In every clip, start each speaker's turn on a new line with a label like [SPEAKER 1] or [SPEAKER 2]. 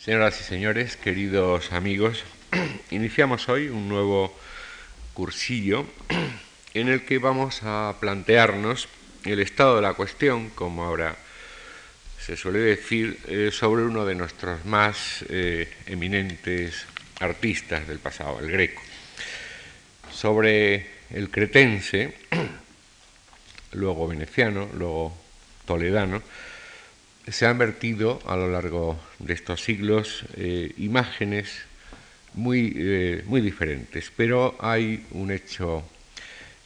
[SPEAKER 1] Señoras y señores, queridos amigos, iniciamos hoy un nuevo cursillo en el que vamos a plantearnos el estado de la cuestión, como ahora se suele decir, eh, sobre uno de nuestros más eh, eminentes artistas del pasado, el Greco. Sobre el cretense, luego veneciano, luego toledano, se han vertido a lo largo de estos siglos eh, imágenes muy, eh, muy diferentes, pero hay un hecho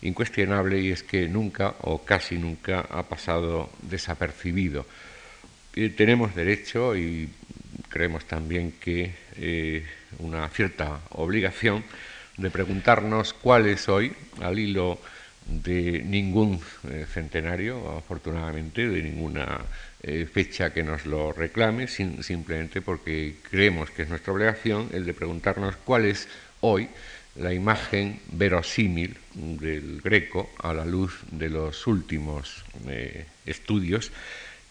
[SPEAKER 1] incuestionable y es que nunca o casi nunca ha pasado desapercibido. Eh, tenemos derecho y creemos también que una cierta obligación de preguntarnos cuál es hoy, al hilo de ningún centenario, afortunadamente, de ninguna eh, fecha que nos lo reclame, simplemente porque creemos que es nuestra obligación el de preguntarnos cuál es hoy la imagen verosímil del Greco a la luz de los últimos eh, estudios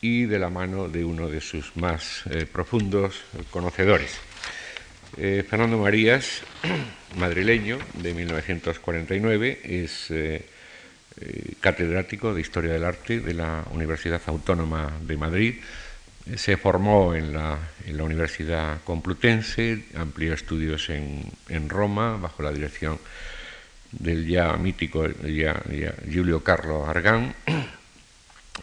[SPEAKER 1] y de la mano de uno de sus más eh, profundos conocedores. Fernando Marías, madrileño de 1949, es catedrático de Historia del Arte de la Universidad Autónoma de Madrid. Eh, se formó en la, Universidad Complutense, amplió estudios en, Roma bajo la dirección del ya mítico ya, Julio Carlo Argán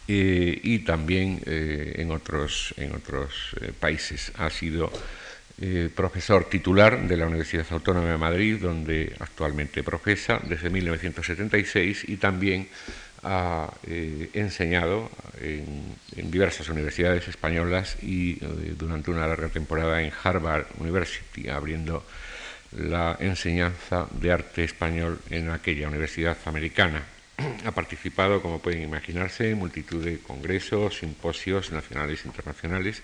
[SPEAKER 1] eh, y también en otros, en otros países. Ha sido eh, profesor titular de la Universidad Autónoma de Madrid, donde actualmente profesa desde 1976 y también ha eh, enseñado en, diversas universidades españolas y eh, durante una larga temporada en Harvard University, abriendo la enseñanza de arte español en aquella universidad americana. Ha participado, como pueden imaginarse, en multitud de congresos, simposios nacionales e internacionales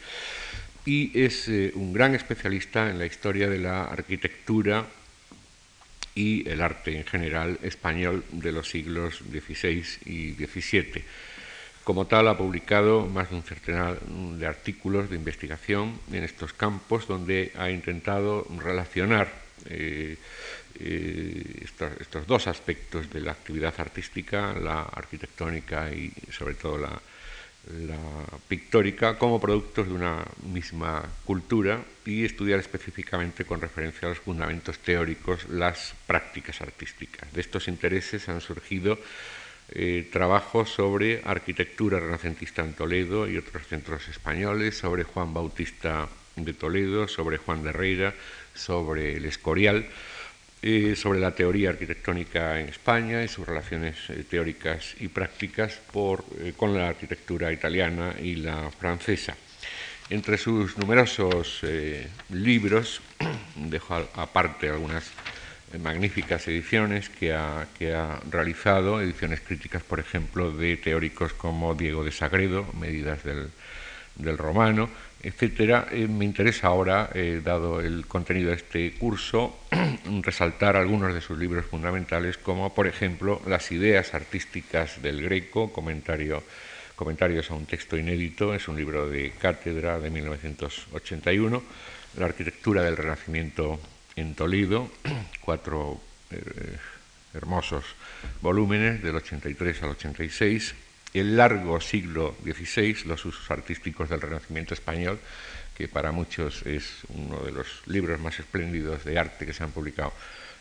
[SPEAKER 1] y es eh, un gran especialista en la historia de la arquitectura y el arte en general español de los siglos XVI y XVII. Como tal, ha publicado más de un centenar de artículos de investigación en estos campos donde ha intentado relacionar eh, eh, estos, dos aspectos de la actividad artística, la arquitectónica y sobre todo la, la pictórica como productos de una misma cultura y estudiar específicamente con referencia a los fundamentos teóricos las prácticas artísticas. De estos intereses han surgido eh, trabajos sobre arquitectura renacentista en Toledo y otros centros españoles, sobre Juan Bautista de Toledo, sobre Juan de Herrera, sobre el Escorial eh, sobre la teoría arquitectónica en España y sus relaciones eh, teóricas y prácticas eh, con la arquitectura italiana y la francesa. Entre sus numerosos libros, dejo aparte algunas magníficas ediciones que ha, realizado, ediciones críticas, por ejemplo, de teóricos como Diego de Sagredo, Medidas del Romano, etcétera. Eh, me interesa ahora, eh, dado el contenido de este curso, resaltar algunos de sus libros fundamentales, como por ejemplo Las ideas artísticas del Greco, comentario, comentarios a un texto inédito, es un libro de cátedra de 1981, La arquitectura del Renacimiento en Toledo, cuatro eh, hermosos volúmenes del 83 al 86, el largo siglo XVI, los usos artísticos del Renacimiento español, que para muchos es uno de los libros más espléndidos de arte que se han publicado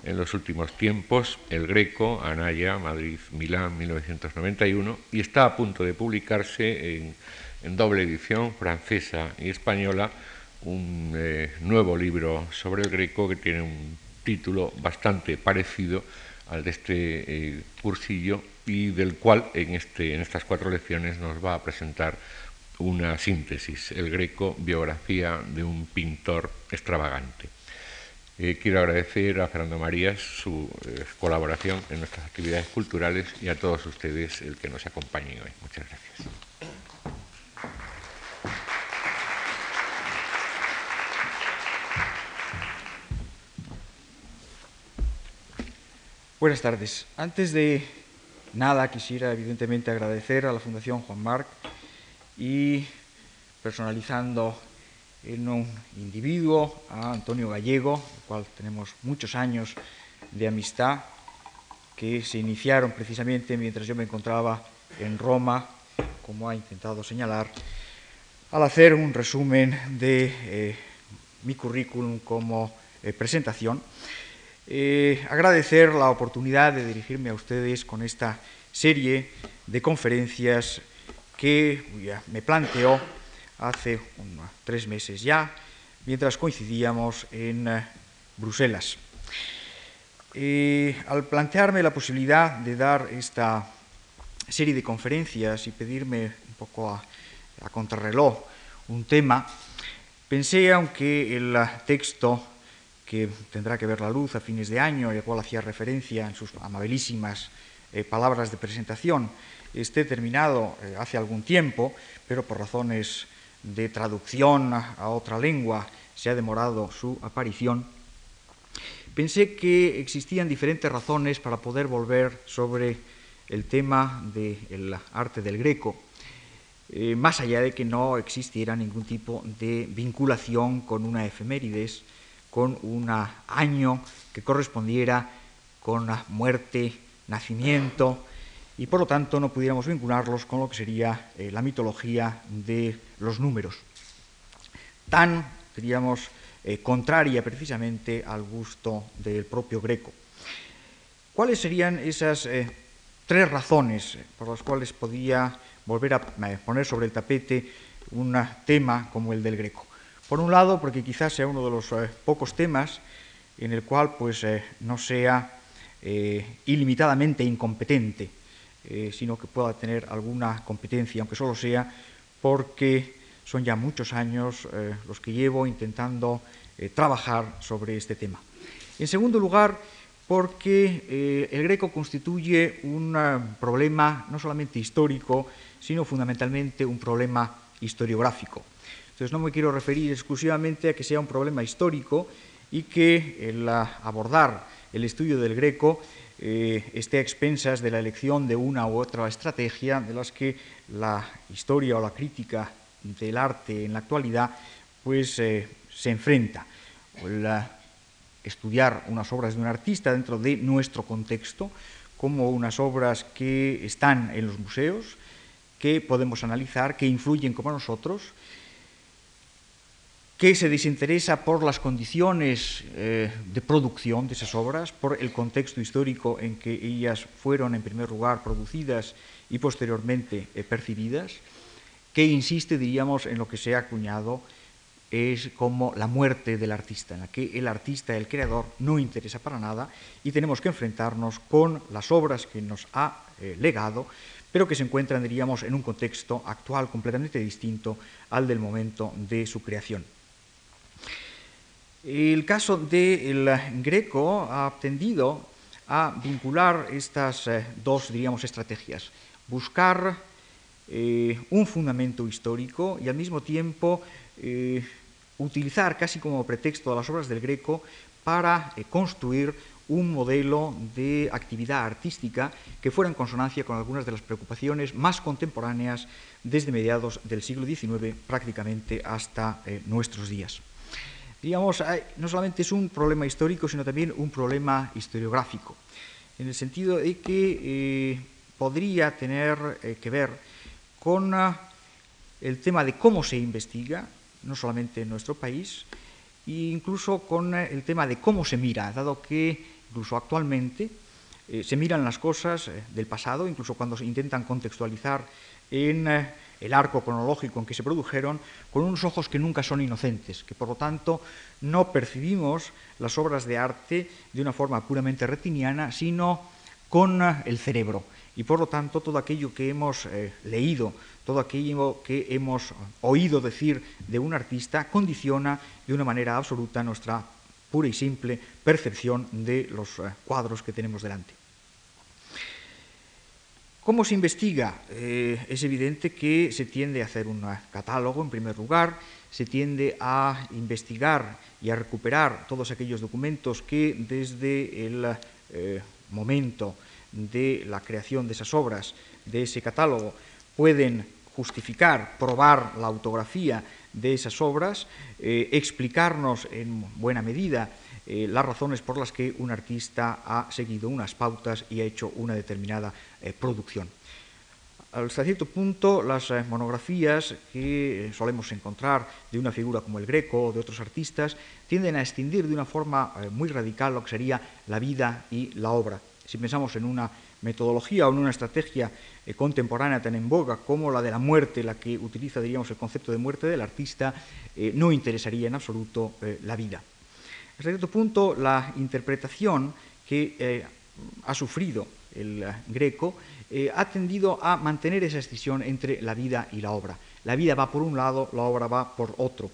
[SPEAKER 1] en los últimos tiempos, El Greco, Anaya, Madrid, Milán, 1991, y está a punto de publicarse en, doble edición, francesa y española, un eh, nuevo libro sobre el Greco que tiene un título bastante parecido al de este eh, cursillo y del cual en, este, en estas cuatro lecciones nos va a presentar una síntesis, el Greco, biografía de un pintor extravagante. Eh, quiero agradecer a Fernando Marías su eh, colaboración en nuestras actividades culturales y a todos ustedes el que nos acompañen hoy. Muchas gracias.
[SPEAKER 2] Buenas tardes. Antes de nada quisiera evidentemente agradecer a la Fundación Juan Marc y personalizando en un individuo, a Antonio Gallego, el cual tenemos muchos años de amistad, que se iniciaron precisamente mientras yo me encontraba en Roma, como ha intentado señalar, al hacer un resumen de eh, mi currículum como eh, presentación. Eh, agradecer la oportunidad de dirigirme a ustedes con esta serie de conferencias que me planteó hace tres meses ya, mientras coincidíamos en Bruselas. al plantearme la posibilidad de dar esta serie de conferencias y pedirme un poco a, contrarreloj un tema, pensé, aunque el texto que tendrá que ver la luz a fines de año al cual hacía referencia en sus amabilísimas eh, palabras de presentación, esté terminado eh, hace algún tiempo, pero por razones de traducción a otra lengua se ha demorado su aparición, pensé que existían diferentes razones para poder volver sobre el tema del arte del greco, eh, más allá de que no existiera ningún tipo de vinculación con una efemérides, con un año que correspondiera con la muerte, nacimiento, y por lo tanto no pudiéramos vincularlos con lo que sería eh, la mitología de los números, tan, diríamos, eh, contraria precisamente al gusto del propio greco. ¿Cuáles serían esas tres razones por las cuales podía volver a eh, poner sobre el tapete un tema como el del Greco. Por un lado, porque quizás sea uno de los eh, pocos temas en el cual pues, eh, no sea ilimitadamente incompetente, sino que pueda tener alguna competencia, aunque solo sea porque son ya muchos años los que llevo intentando trabajar sobre este tema. En segundo lugar, porque eh, el greco constituye un eh, problema no solamente histórico, sino fundamentalmente un problema historiográfico. Entonces no me quiero referir exclusivamente a que sea un problema histórico y que el abordar el estudio del greco eh, esté a expensas de la elección de una u otra estrategia de las que la historia o la crítica del arte en la actualidad pues se enfrenta. Estudiar unas obras de un artista dentro de nuestro contexto, como unas obras que están en los museos, que podemos analizar, que influyen como nosotros, que se desinteresa por las condiciones eh, de producción de esas obras, por el contexto histórico en que ellas fueron en primer lugar producidas y posteriormente eh, percibidas, que insiste, diríamos, en lo que se ha acuñado es como la muerte del artista, en la que el artista, el creador, no interesa para nada y tenemos que enfrentarnos con las obras que nos ha eh, legado, pero que se encuentran, diríamos, en un contexto actual completamente distinto al del momento de su creación. El caso del Greco ha tendido a vincular estas eh, dos, diríamos, estrategias. Buscar eh, un fundamento histórico y al mismo tiempo eh, utilizar casi como pretexto a las obras del Greco para eh, construir un modelo de actividad artística que fuera en consonancia con algunas de las preocupaciones más contemporáneas desde mediados del siglo XIX prácticamente hasta eh, nuestros días. Digamos, no solamente es un problema histórico, sino también un problema historiográfico, en el sentido de que podría tener que ver con el tema de cómo se investiga, no solamente en nuestro país, e incluso con eh, el tema de cómo se mira, dado que incluso actualmente eh, se miran las cosas eh, del pasado, incluso cuando se intentan contextualizar en el arco cronológico en que se produjeron, con unos ojos que nunca son inocentes, que por lo tanto no percibimos las obras de arte de una forma puramente retiniana, sino con el cerebro. Y por lo tanto todo aquello que hemos leído todo aquello que hemos oído decir de un artista condiciona de una manera absoluta nuestra pura y simple percepción de los eh, cuadros que tenemos delante. ¿Cómo se investiga? Eh, es evidente que se tiende a hacer un catálogo en primer lugar, se tiende a investigar y a recuperar todos aquellos documentos que desde el eh, momento de la creación de esas obras, de ese catálogo, pueden justificar, probar la autografía de esas obras, eh, explicarnos en buena medida eh, las razones por las que un artista ha seguido unas pautas y ha hecho una determinada producción. Hasta cierto punto, las monografías que solemos encontrar de una figura como el Greco o de otros artistas tienden a extindir de una forma muy radical lo que sería la vida y la obra. Si pensamos en una metodología o en una estrategia eh, contemporánea tan en boga como la de la muerte, la que utiliza, diríamos, el concepto de muerte del artista, eh, no interesaría en absoluto eh, la vida. Hasta cierto punto, la interpretación que ha sufrido el greco ha tendido a mantener esa escisión entre la vida y la obra. La vida va por un lado, la obra va por otro.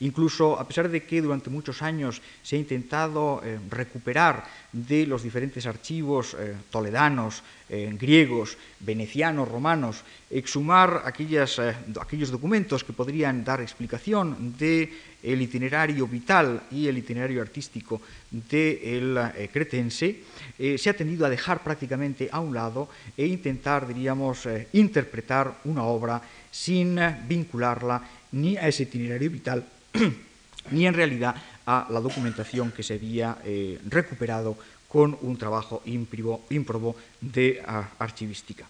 [SPEAKER 2] Incluso a pesar de que durante muchos años se ha intentado eh, recuperar de los diferentes archivos eh, toledanos, eh, griegos, venecianos, romanos, exhumar aquellos documentos que podrían dar explicación del itinerario vital y el itinerario artístico del cretense, se ha tendido a dejar prácticamente a un lado e intentar, diríamos, interpretar una obra sin vincularla ni a ese itinerario vital ni en realidad a la documentación que se había eh, recuperado con un trabajo ímprobo, de ah, archivística.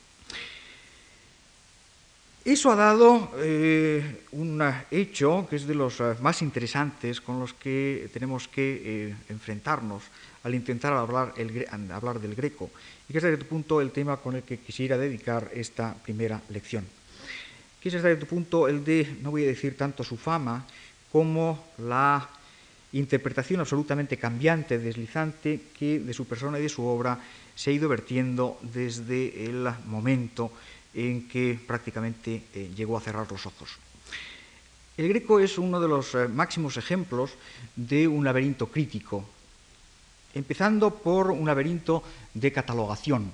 [SPEAKER 2] Eso ha dado eh, un hecho que es de los ah, más interesantes con los que tenemos que eh, enfrentarnos al intentar hablar, del greco, y que es hasta cierto punto el tema con el que quisiera dedicar esta primera lección. Que es hasta cierto punto el de, no voy a decir tanto su fama, como la interpretación absolutamente cambiante, deslizante, que de su persona y de su obra se ha ido vertiendo desde el momento en que prácticamente eh, llegó a cerrar los ojos. El Greco es uno de los eh, máximos ejemplos de un laberinto crítico, empezando por un laberinto de catalogación.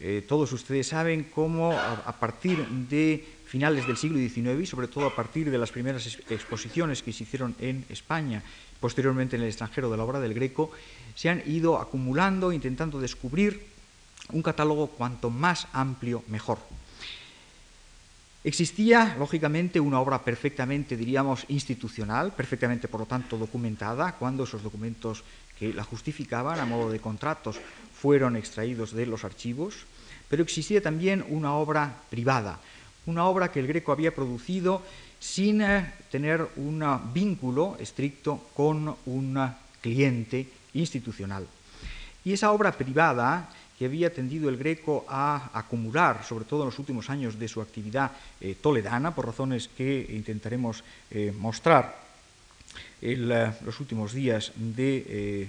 [SPEAKER 2] Eh, todos ustedes saben cómo a partir de finales del siglo XIX y sobre todo a partir de las primeras exposiciones que se hicieron en España, posteriormente en el extranjero de la obra del Greco, se han ido acumulando, intentando descubrir un catálogo cuanto más amplio mejor. Existía, lógicamente, una obra perfectamente, diríamos, institucional, perfectamente, por lo tanto, documentada, cuando esos documentos que la justificaban a modo de contratos fueron extraídos de los archivos, pero existía también una obra privada, una obra que el Greco había producido sin eh, tener un vínculo estricto con un cliente institucional. Y esa obra privada que había tendido el Greco a acumular, sobre todo en los últimos años de su actividad eh, toledana, por razones que intentaremos eh, mostrar en los últimos días de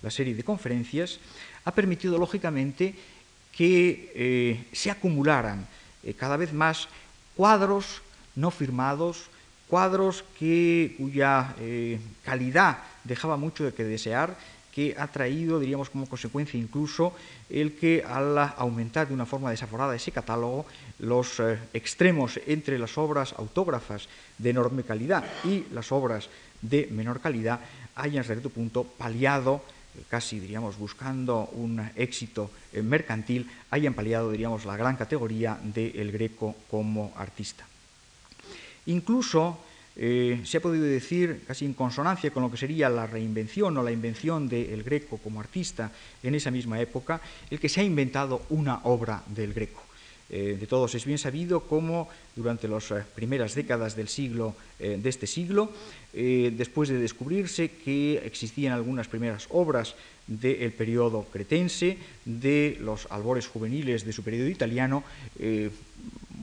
[SPEAKER 2] la serie de conferencias, ha permitido lógicamente que se acumularan eh, cada vez más cuadros no firmados, cuadros que, cuya eh, calidad dejaba mucho de que desear, que ha traído, diríamos, como consecuencia incluso el que al aumentar de una forma desaforada ese catálogo, los eh, extremos entre las obras autógrafas de enorme calidad y las obras de menor calidad hayan hasta cierto punto paliado casi diríamos buscando un éxito eh, mercantil, hayan paliado diríamos la gran categoría del Greco como artista. Incluso eh, se ha podido decir, casi en consonancia con lo que sería la reinvención o la invención del Greco como artista en esa misma época, el que se ha inventado una obra del Greco. Eh, de todos. Es bien sabido cómo durante las eh, primeras décadas del siglo, eh, de este siglo, después de descubrirse que existían algunas primeras obras del periodo cretense, de los albores juveniles de su periodo italiano,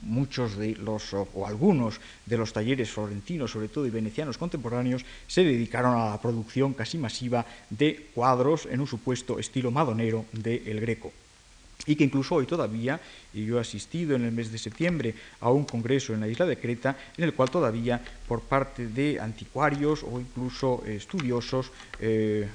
[SPEAKER 2] muchos de los, o algunos de los talleres florentinos, sobre todo y venecianos contemporáneos, se dedicaron a la producción casi masiva de cuadros en un supuesto estilo madonero del Greco y que incluso hoy todavía, y yo he asistido en el mes de septiembre a un congreso en la isla de Creta, en el cual todavía por parte de anticuarios o incluso estudiosos, eh,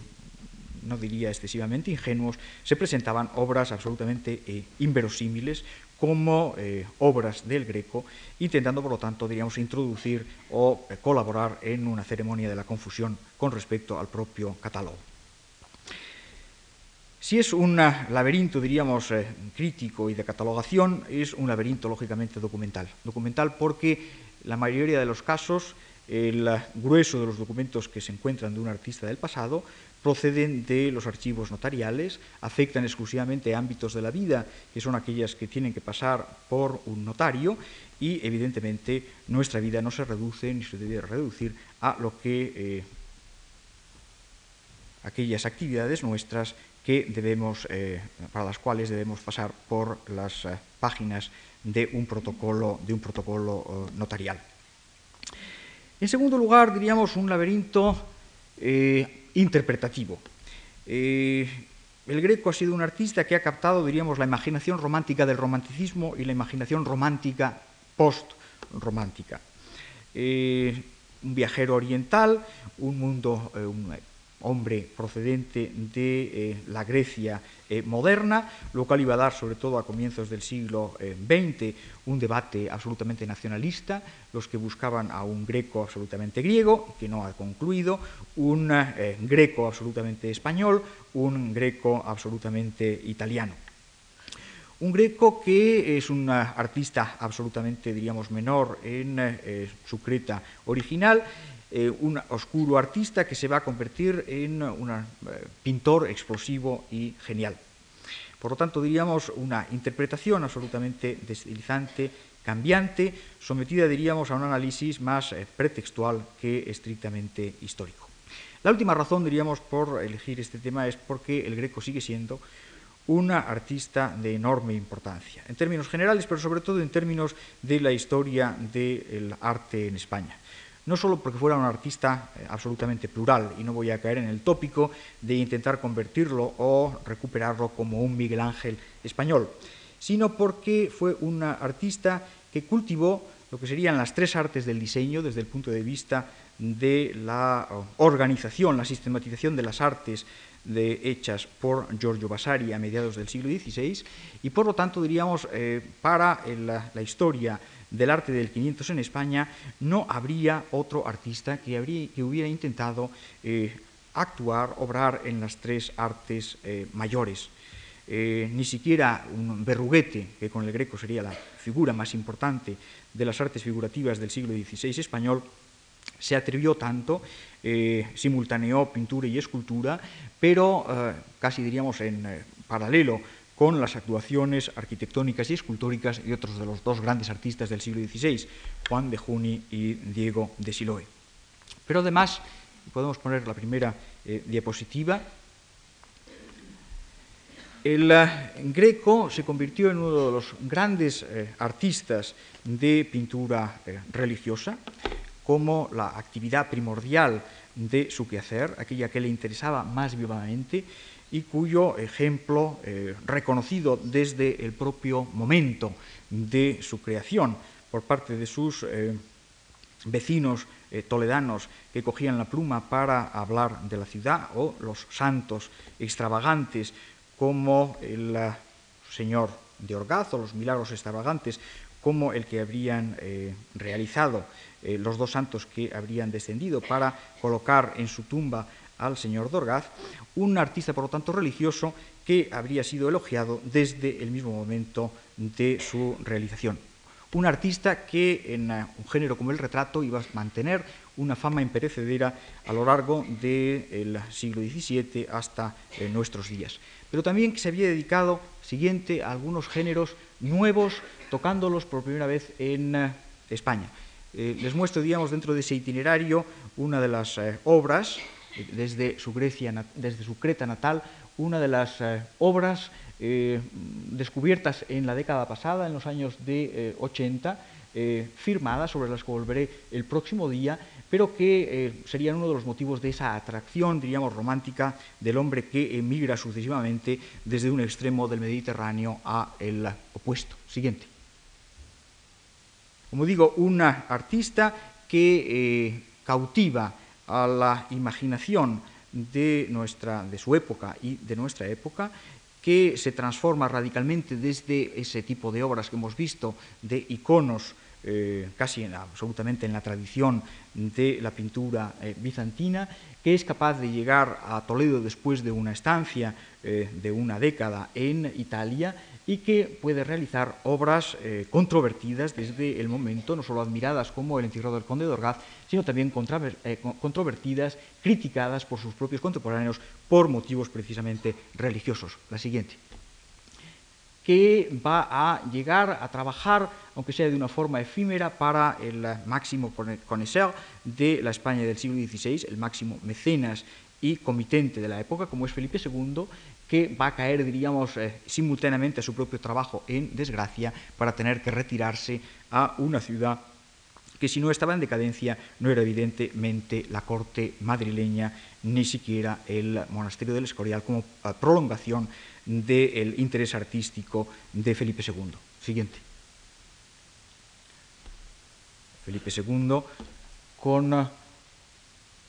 [SPEAKER 2] no diría excesivamente ingenuos, se presentaban obras absolutamente eh, inverosímiles como eh, obras del Greco, intentando por lo tanto, diríamos, introducir o colaborar en una ceremonia de la confusión con respecto al propio catálogo. Si es un laberinto, diríamos, eh, crítico y de catalogación, es un laberinto lógicamente documental. Documental porque la mayoría de los casos, el grueso de los documentos que se encuentran de un artista del pasado proceden de los archivos notariales, afectan exclusivamente ámbitos de la vida, que son aquellas que tienen que pasar por un notario, y evidentemente nuestra vida no se reduce ni se debe reducir a lo que eh, aquellas actividades nuestras que debemos, eh, para las cuales debemos pasar por las eh, páginas de un protocolo, de un protocolo notarial. En segundo lugar, diríamos un laberinto interpretativo. Eh, el Greco ha sido un artista que ha captado, diríamos, la imaginación romántica del romanticismo y la imaginación romántica post-romántica. Eh, un viajero oriental, un mundo, eh, hombre procedente de eh, la Grecia eh, moderna, lo cual iba a dar, sobre todo a comienzos del siglo XX, eh, un debate absolutamente nacionalista, los que buscaban a un greco absolutamente griego, que no ha concluido, un greco absolutamente español, un greco absolutamente italiano. Un greco que es un artista absolutamente, diríamos, menor en su Creta original eh, un oscuro artista que se va a convertir en un eh, pintor explosivo y genial. Por lo tanto, diríamos una interpretación absolutamente deslizante, cambiante, sometida, diríamos, a un análisis más eh, pretextual que estrictamente histórico. La última razón, diríamos, por elegir este tema es porque el greco sigue siendo una artista de enorme importancia, en términos generales, pero sobre todo en términos de la historia del arte en España no solo porque fuera un artista eh, absolutamente plural, y no voy a caer en el tópico de intentar convertirlo o recuperarlo como un Miguel Ángel español, sino porque fue un artista que cultivó lo que serían las tres artes del diseño desde el punto de vista de la oh, organización, la sistematización de las artes hechas por Giorgio Vasari a mediados del siglo XVI y por lo tanto diríamos eh, para la historia del arte del 500 en España, no habría otro artista que, hubiera intentado eh, actuar, obrar en las tres artes eh, mayores. Eh, ni siquiera un berruguete, que con el greco sería la figura más importante de las artes figurativas del siglo XVI español, se atrevió tanto, simultaneó pintura y escultura, pero casi diríamos en paralelo con las actuaciones arquitectónicas y escultóricas de otros de los dos grandes artistas del siglo XVI, Juan de Juni y Diego de Siloe. Pero además, podemos poner la primera eh, diapositiva, el eh, Greco se convirtió en uno de los grandes eh, artistas de pintura religiosa, como la actividad primordial de su quehacer, aquella que le interesaba más vivamente, y cuyo ejemplo eh, reconocido desde el propio momento de su creación por parte de sus eh, vecinos eh, toledanos que cogían la pluma para hablar de la ciudad o los santos extravagantes como el señor de Orgaz o los milagros extravagantes como el que habrían realizado los dos santos que habrían descendido para colocar en su tumba al señor Dorgaz, un artista, por lo tanto, religioso que habría sido elogiado desde el mismo momento de su realización. Un artista que en eh, un género como el retrato iba a mantener una fama imperecedera a lo largo del siglo XVII hasta eh, nuestros días. Pero también que se había dedicado, siguiente, a algunos géneros nuevos, tocándolos por primera vez en eh, España. les muestro, digamos, dentro de ese itinerario una de las obras desde su, Grecia, desde su Creta natal, una de las eh, obras eh, descubiertas en la década pasada, en los años de 80, eh, firmadas, sobre las que volveré el próximo día, pero que serían uno de los motivos de esa atracción, diríamos, romántica del hombre que emigra sucesivamente desde un extremo del Mediterráneo a el opuesto. Siguiente. Como digo, una artista que cautiva a la imaginación de, nuestra, de su época y de nuestra época, que se transforma radicalmente desde ese tipo de obras que hemos visto, de iconos eh, casi absolutamente en la tradición de la pintura eh, bizantina, que es capaz de llegar a Toledo después de una estancia eh, de una década en Italia y que puede realizar obras eh, controvertidas desde el momento, no solo admiradas como El entierro del conde de Orgaz, sino también eh, controvertidas, criticadas por sus propios contemporáneos por motivos precisamente religiosos. La siguiente que va a llegar a trabajar, aunque sea de una forma efímera, para el máximo connoisseur de la España del siglo XVI, el máximo mecenas y comitente de la época, como es Felipe II, que va a caer, diríamos, eh, simultáneamente a su propio trabajo en desgracia para tener que retirarse a una ciudad que si no estaba en decadencia no era evidentemente la corte madrileña ni siquiera el monasterio del Escorial como eh, prolongación del interés artístico de Felipe II. Siguiente. Felipe II con eh,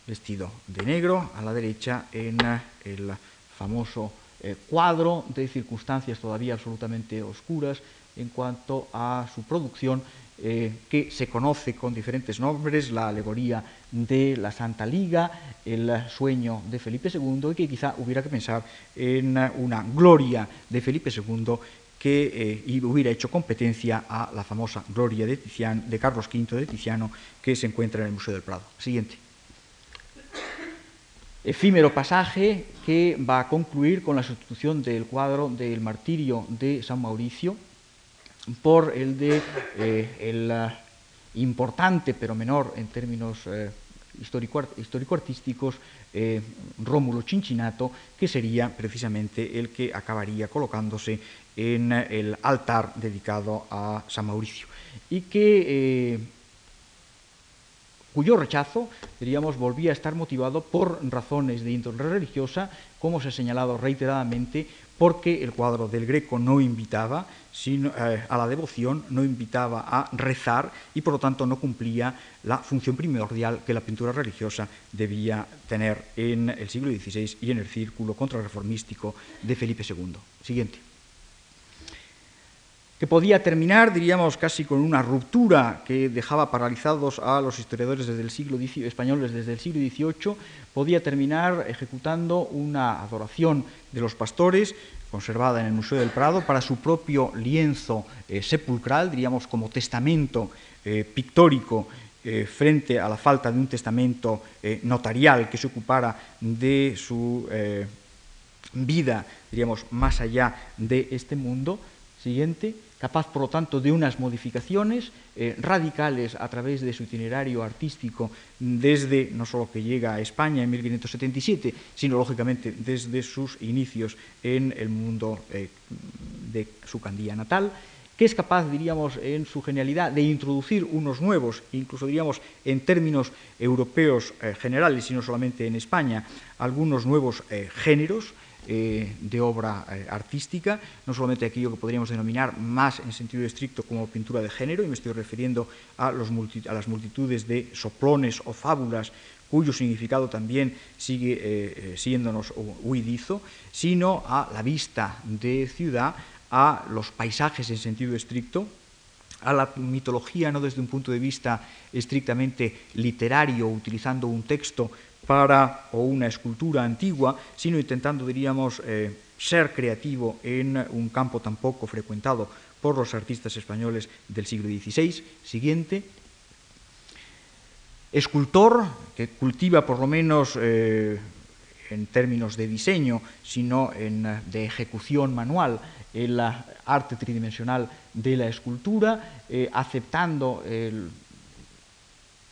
[SPEAKER 2] vestido de negro a la derecha en el famoso eh, cuadro de circunstancias todavía absolutamente oscuras en cuanto a su producción, eh, que se conoce con diferentes nombres, la alegoría de la Santa Liga, el sueño de Felipe II, y que quizá hubiera que pensar en una gloria de Felipe II que eh, hubiera hecho competencia a la famosa gloria de, Tiziano, de Carlos V de Tiziano, que se encuentra en el Museo del Prado. Siguiente efímero pasaje que va a concluir con la sustitución del cuadro del martirio de San Mauricio por el de eh, el eh, importante pero menor en términos eh, histórico-artísticos Rómulo Cincinnato, que sería precisamente el que acabaría colocándose en el altar dedicado a San Mauricio. Y que cuyo rechazo, diríamos, volvía a estar motivado por razones de índole religiosa, como se ha señalado reiteradamente, porque el cuadro del Greco no invitaba sino, eh, a la devoción, no invitaba a rezar y por lo tanto no cumplía la función primordial que la pintura religiosa debía tener en el siglo XVI y en el círculo contrarreformístico de Felipe II. Siguiente que podía terminar, diríamos, casi con una ruptura que dejaba paralizados a los historiadores desde el siglo españoles desde el siglo XVIII, podía terminar ejecutando una adoración de los pastores, conservada en el Museo del Prado, para su propio lienzo eh, sepulcral, diríamos, como testamento eh, pictórico eh, frente a la falta de un testamento notarial que se ocupara de su vida, diríamos, más allá de este mundo. Siguiente capaz por lo tanto de unas modificaciones eh, radicales a través de su itinerario artístico desde no solo que llega a España en 1577, sino lógicamente desde sus inicios en el mundo eh, de su candía natal, que es capaz, diríamos, en su genialidad de introducir unos nuevos, incluso diríamos en términos europeos eh, generales y no solamente en España, algunos nuevos géneros, eh, de obra eh, artística, no solamente aquello que podríamos denominar más en sentido estricto como pintura de género, y me estoy refiriendo a, las multitudes de soplones o fábulas cuyo significado también sigue eh, siéndonos huidizo, sino a la vista de ciudad, a los paisajes en sentido estricto, a la mitología no desde un punto de vista estrictamente literario, utilizando un texto para o una escultura antigua, sino intentando, diríamos, eh, ser creativo en un campo tan poco frecuentado por los artistas españoles del siglo XVI. Siguiente. Escultor que cultiva por lo menos eh, en términos de diseño, sino en, de ejecución manual, el arte tridimensional de la escultura, eh, aceptando el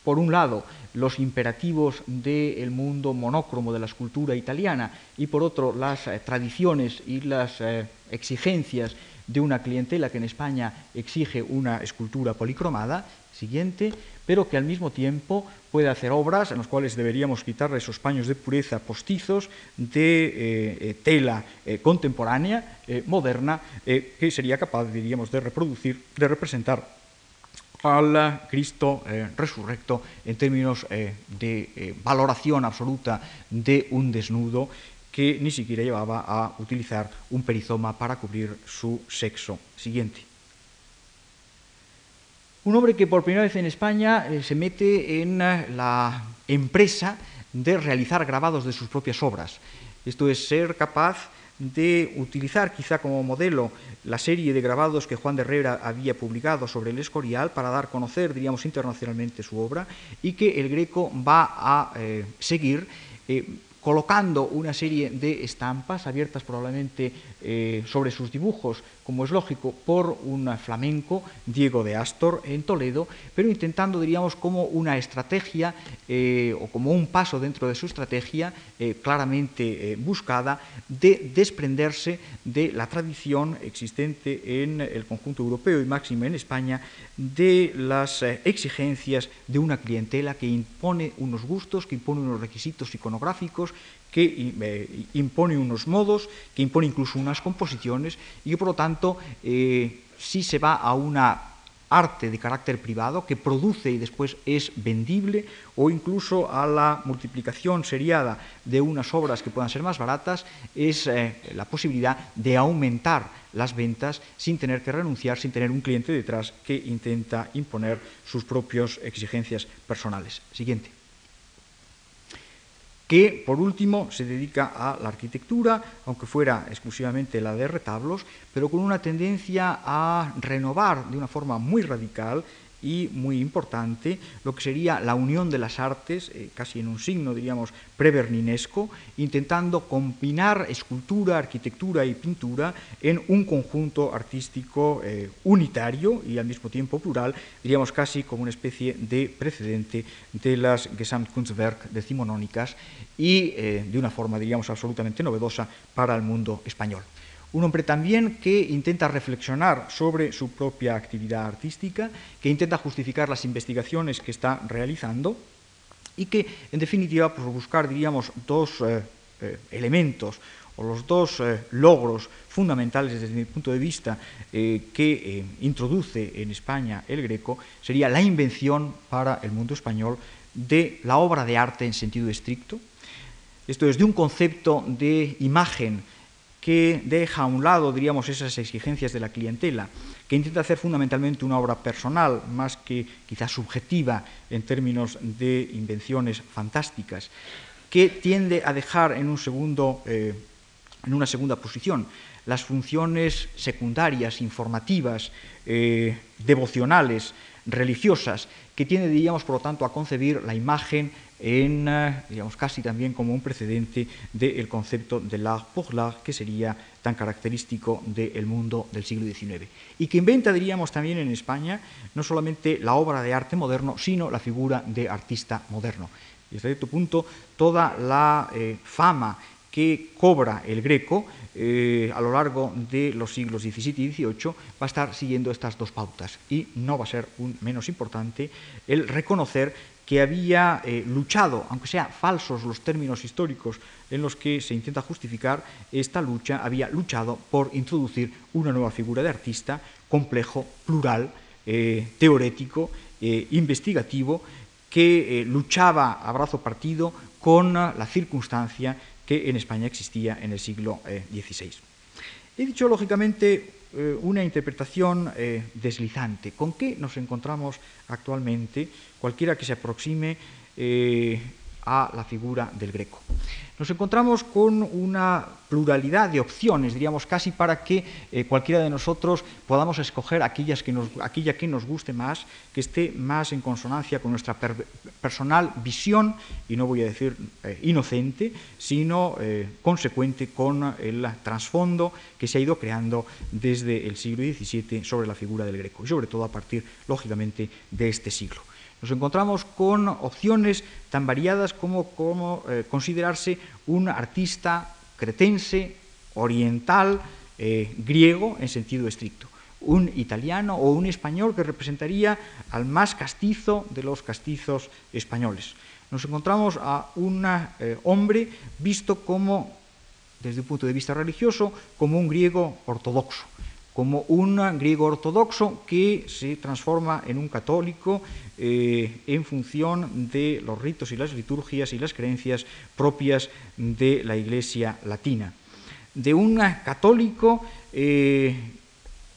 [SPEAKER 2] por un lado, los imperativos del mundo monócromo de la escultura italiana y por otro, las eh, tradiciones y las eh, exigencias de una clientela que en España exige una escultura policromada, siguiente, pero que al mismo tiempo puede hacer obras en las cuales deberíamos quitarle esos paños de pureza postizos de eh, tela contemporánea, moderna, que sería capaz, diríamos, de reproducir, de representar al Cristo eh, resurrecto en términos eh, de eh, valoración absoluta de un desnudo que ni siquiera llevaba a utilizar un perizoma para cubrir su sexo. Siguiente. Un hombre que por primera vez en España se mete en la empresa de realizar grabados de sus propias obras. Esto es ser capaz de utilizar quizá como modelo la serie de grabados que Juan de Herrera había publicado sobre el Escorial para dar a conocer, diríamos, internacionalmente su obra y que el Greco va a eh, seguir eh, colocando una serie de estampas abiertas probablemente eh, sobre sus dibujos, como es lógico, por un flamenco, Diego de Astor, en Toledo, pero intentando, diríamos, como una estrategia eh, o como un paso dentro de su estrategia eh, claramente buscada de desprenderse de la tradición existente en el conjunto europeo y máxima en España de las exigencias de una clientela que impone unos gustos, que impone unos requisitos iconográficos, que impone unos modos, que impone incluso unas composiciones y que por lo tanto eh, si se va a una arte de carácter privado que produce y después es vendible o incluso a la multiplicación seriada de unas obras que puedan ser más baratas es eh, la posibilidad de aumentar las ventas sin tener que renunciar, sin tener un cliente detrás que intenta imponer sus propias exigencias personales. Siguiente que por último se dedica a la arquitectura, aunque fuera exclusivamente la de retablos, pero con una tendencia a renovar de una forma muy radical y muy importante lo que sería la unión de las artes, eh, casi en un signo, diríamos, preberninesco, intentando combinar escultura, arquitectura y pintura en un conjunto artístico eh, unitario y al mismo tiempo plural, diríamos casi como una especie de precedente de las Gesamtkunstwerk decimonónicas y eh, de una forma, diríamos, absolutamente novedosa para el mundo español un hombre también que intenta reflexionar sobre su propia actividad artística, que intenta justificar las investigaciones que está realizando y que, en definitiva, por buscar, diríamos, dos eh, eh, elementos o los dos eh, logros fundamentales desde mi punto de vista que introduce en España el Greco, sería la invención para el mundo español de la obra de arte en sentido estricto, esto es, de un concepto de imagen que deja a un lado, diríamos, esas exigencias de la clientela, que intenta hacer fundamentalmente una obra personal, más que quizás subjetiva en términos de invenciones fantásticas, que tiende a dejar en, un segundo, eh, en una segunda posición las funciones secundarias, informativas, eh, devocionales, religiosas, que tiende, diríamos, por lo tanto, a concebir la imagen en, eh, digamos, casi también como un precedente del concepto de l'art pour l'art, que sería tan característico del mundo del siglo XIX. Y que inventa, diríamos, también en España, no solamente la obra de arte moderno, sino la figura de artista moderno. Y hasta cierto punto, toda la eh, fama que cobra el greco eh, a lo largo de los siglos XVII y XVIII va a estar siguiendo estas dos pautas y no va a ser un menos importante el reconocer que había eh, luchado, aunque sean falsos los términos históricos en los que se intenta justificar esta lucha, había luchado por introducir una nueva figura de artista complejo, plural, eh, teorético, eh, investigativo, que luchaba a brazo partido con la circunstancia que en España existía en el siglo XVI. He dicho, lógicamente, eh, una interpretación eh, deslizante. ¿Con qué nos encontramos actualmente cualquiera que se aproxime eh, a la figura del greco? nos encontramos con una pluralidad de opciones, diríamos casi para que eh, cualquiera de nosotros podamos escoger aquellas que aquella que nos guste más, que esté más en consonancia con nuestra personal visión, y no voy a decir eh, inocente, sino eh, consecuente con el trasfondo que se ha ido creando desde el siglo XVII sobre la figura del greco, y sobre todo a partir, lógicamente, de este siglo nos encontramos con opciones tan variadas como, eh, considerarse un artista cretense, oriental, eh, griego en sentido estricto, un italiano o un español que representaría al más castizo de los castizos españoles. Nos encontramos a un eh, hombre visto como, desde un punto de vista religioso, como un griego ortodoxo como un griego ortodoxo que se transforma en un católico eh, en función de los ritos y las liturgias y las creencias propias de la Iglesia latina. De un católico eh,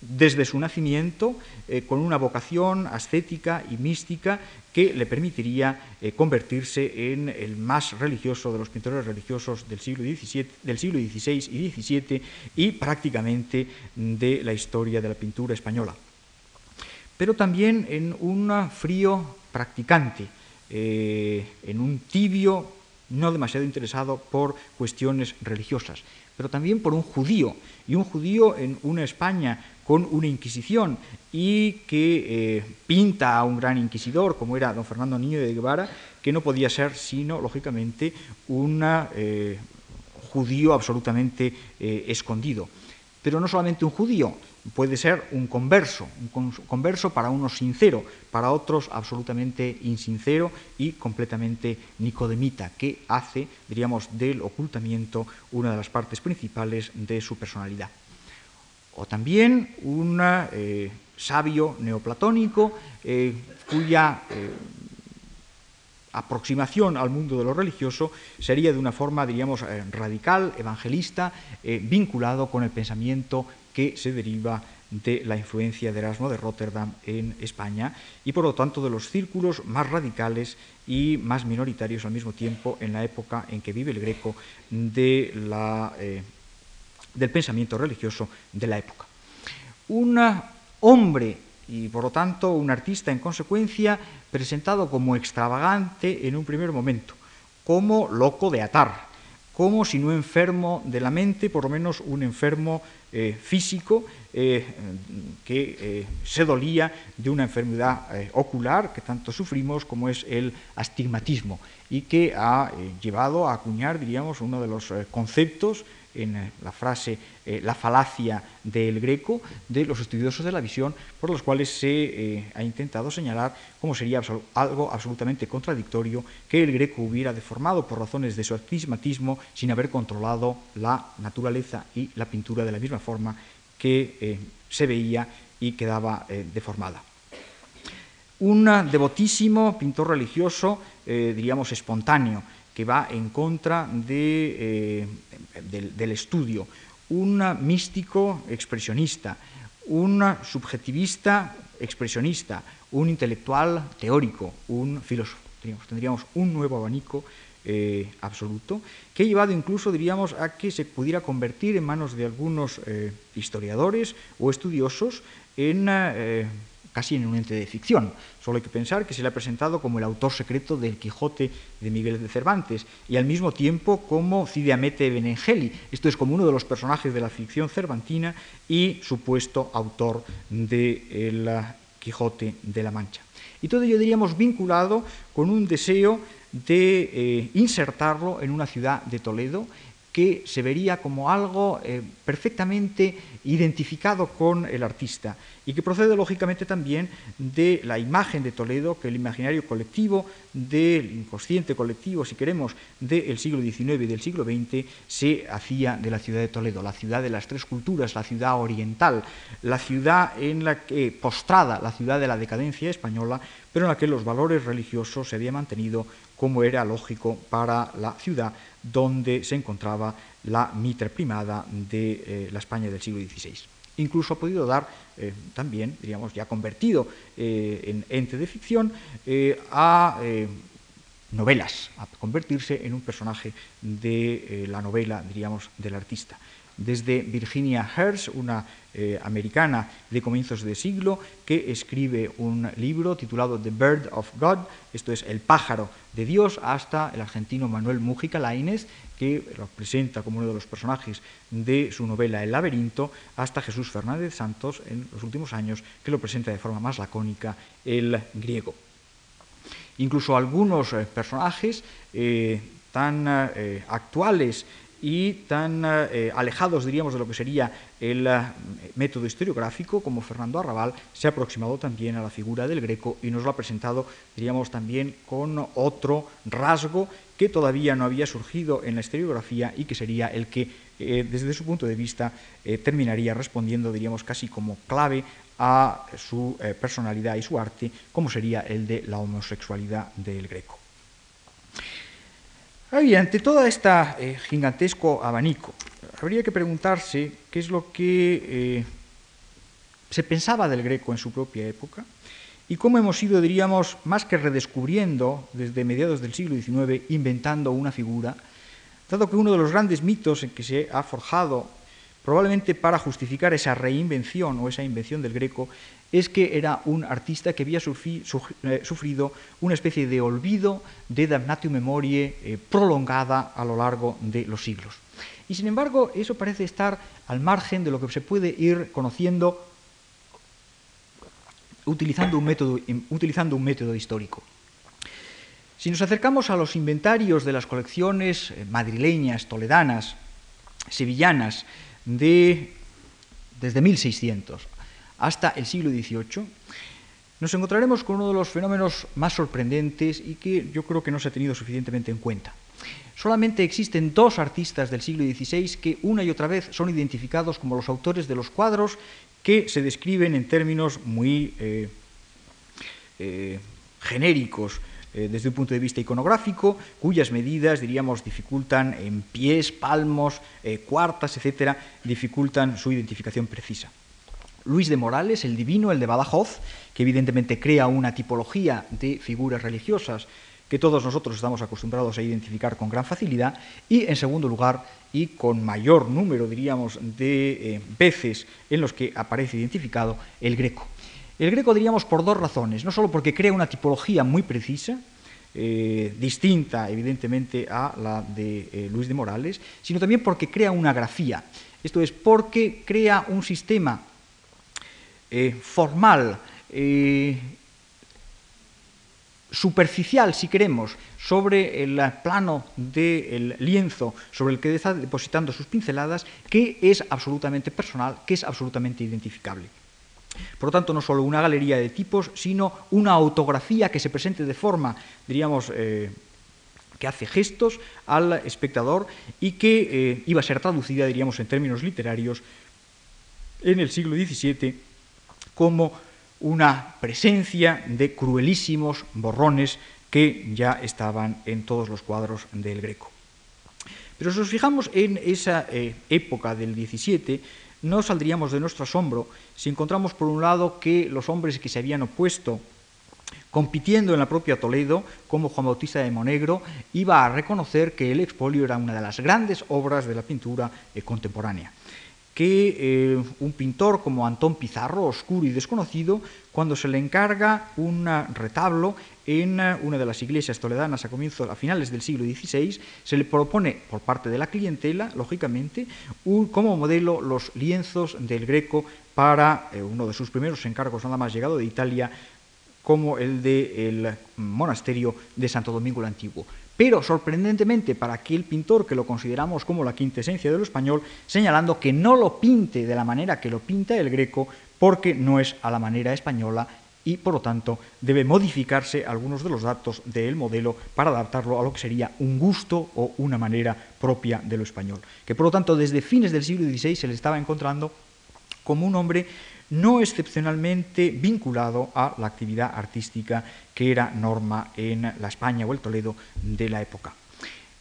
[SPEAKER 2] desde su nacimiento eh, con una vocación ascética y mística que le permitiría eh, convertirse en el más religioso de los pintores religiosos del siglo, XVI y XVII y prácticamente de la historia de la pintura española. Pero también en un frío practicante, eh, en un tibio no demasiado interesado por cuestiones religiosas, pero también por un judío, y un judío en una España con una Inquisición y que eh, pinta a un gran inquisidor como era don Fernando Niño de Guevara, que no podía ser sino, lógicamente, un eh, judío absolutamente eh, escondido. Pero no solamente un judío, puede ser un converso, un converso para unos sincero, para otros absolutamente insincero y completamente nicodemita, que hace, diríamos, del ocultamiento una de las partes principales de su personalidad. O también un eh, sabio neoplatónico eh, cuya eh, aproximación al mundo de lo religioso sería de una forma, diríamos, radical, evangelista, vinculado con el pensamiento que se deriva de la influencia de Erasmo de Rotterdam en España y por lo tanto de los círculos más radicales y más minoritarios al mismo tiempo en la época en que vive el Greco la del pensamiento religioso de la época. Un hombre y por lo tanto un artista en consecuencia presentado como extravagante en un primer momento, como loco de atar, como si no enfermo de la mente, por lo menos un enfermo eh, físico eh, que eh, se dolía de una enfermedad ocular que tanto sufrimos como es el astigmatismo y que ha llevado a acuñar, diríamos, uno de los conceptos en la frase eh, la falacia del greco de los estudiosos de la visión, por los cuales se eh, ha intentado señalar cómo sería algo absolutamente contradictorio que el greco hubiera deformado por razones de su astigmatismo sin haber controlado la naturaleza y la pintura de la misma forma que se veía y quedaba deformada. Un devotísimo pintor religioso, diríamos espontáneo, que va en contra de, eh, del, estudio, un místico expresionista, un subjetivista expresionista, un intelectual teórico, un filósofo. Tendríamos, un nuevo abanico eh, absoluto, que ha llevado incluso, diríamos, a que se pudiera convertir en manos de algunos eh, historiadores o estudiosos en casi en un ente de ficción. Solo hay que pensar que se le ha presentado como el autor secreto del Quijote de Miguel de Cervantes y al mismo tiempo como Cide Hamete Benengeli. Esto es como uno de los personajes de la ficción cervantina y supuesto autor del Quijote de la Mancha. Y todo ello diríamos vinculado con un deseo de eh, insertarlo en una ciudad de Toledo que se vería como algo eh, perfectamente identificado con el artista y que procede lógicamente también de la imagen de Toledo, que el imaginario colectivo, del inconsciente colectivo, si queremos, del siglo XIX y del siglo XX, se hacía de la ciudad de Toledo, la ciudad de las tres culturas, la ciudad oriental, la ciudad en la que, postrada, la ciudad de la decadencia española, pero en la que los valores religiosos se habían mantenido como era lógico para la ciudad donde se encontraba la mitra primada de eh, la España del siglo XVI. Incluso ha podido dar eh, también, diríamos, ya convertido eh, en ente de ficción, a novelas, a convertirse en un personaje de la novela, diríamos, del artista desde Virginia Hersh, una eh, americana de comienzos de siglo, que escribe un libro titulado The Bird of God, esto es El pájaro de Dios, hasta el argentino Manuel Mújica Lainez, que lo presenta como uno de los personajes de su novela El laberinto, hasta Jesús Fernández Santos en los últimos años, que lo presenta de forma más lacónica el griego. Incluso algunos eh, personajes eh, tan actuales y tan eh, alejados, diríamos, de lo que sería el eh, método historiográfico, como Fernando Arrabal, se ha aproximado también a la figura del Greco y nos lo ha presentado, diríamos, también con otro rasgo que todavía no había surgido en la historiografía y que sería el que, eh, desde su punto de vista, terminaría respondiendo, diríamos, casi como clave a su personalidad y su arte, como sería el de la homosexualidad del Greco. Ante todo este gigantesco abanico, habría que preguntarse qué es lo que eh, se pensaba del Greco en su propia época y cómo hemos ido, diríamos, más que redescubriendo desde mediados del siglo XIX, inventando una figura, dado que uno de los grandes mitos en que se ha forjado, probablemente para justificar esa reinvención o esa invención del Greco, es que era un artista que había eh, sufrido una especie de olvido de damnatio memoriae eh, prolongada a lo largo de los siglos. Y sin embargo, eso parece estar al margen de lo que se puede ir conociendo utilizando un método, utilizando un método histórico. Si nos acercamos a los inventarios de las colecciones eh, madrileñas, toledanas, sevillanas, de, desde 1600 hasta el siglo XVIII, nos encontraremos con uno de los fenómenos más sorprendentes y que yo creo que no se ha tenido suficientemente en cuenta. Solamente existen dos artistas del siglo XVI que una y otra vez son identificados como los autores de los cuadros que se describen en términos muy eh, eh, genéricos eh, desde un punto de vista iconográfico, cuyas medidas, diríamos, dificultan en pies, palmos, cuartas, etcétera, dificultan su identificación precisa. Luis de Morales, el divino, el de Badajoz, que evidentemente crea una tipología de figuras religiosas que todos nosotros estamos acostumbrados a identificar con gran facilidad, y en segundo lugar, y con mayor número, diríamos, de eh, veces en los que aparece identificado, el greco. El greco, diríamos, por dos razones, no solo porque crea una tipología muy precisa, eh, distinta evidentemente a la de eh, Luis de Morales, sino también porque crea una grafía, esto es, porque crea un sistema formal superficial, si queremos, sobre el plano del lienzo sobre el que está depositando sus pinceladas, que es absolutamente personal, que es absolutamente identificable. Por lo tanto, no solo una galería de tipos, sino una autografía que se presente de forma, diríamos, eh, que hace gestos al espectador y que eh, iba a ser traducida, diríamos, en términos literarios en el siglo XVII como una presencia de cruelísimos borrones que ya estaban en todos los cuadros del Greco. Pero si nos fijamos en esa eh, época del 17, no saldríamos de nuestro asombro si encontramos por un lado que los hombres que se habían opuesto compitiendo en la propia Toledo, como Juan Bautista de Monegro, iba a reconocer que el expolio era una de las grandes obras de la pintura eh, contemporánea que eh, un pintor como Antón Pizarro, oscuro y desconocido, cuando se le encarga un retablo en eh, una de las iglesias toledanas a, comienzos, a finales del siglo XVI, se le propone por parte de la clientela, lógicamente, como modelo los lienzos del Greco para eh, uno de sus primeros encargos nada más llegado de Italia, como el del monasterio de Santo Domingo el Antiguo pero sorprendentemente para aquel pintor que lo consideramos como la quintesencia de lo español, señalando que no lo pinte de la manera que lo pinta el greco, porque no es a la manera española y por lo tanto debe modificarse algunos de los datos del modelo para adaptarlo a lo que sería un gusto o una manera propia de lo español, que por lo tanto desde fines del siglo XVI se le estaba encontrando como un hombre no excepcionalmente vinculado a la actividad artística que era norma en la España o el Toledo de la época.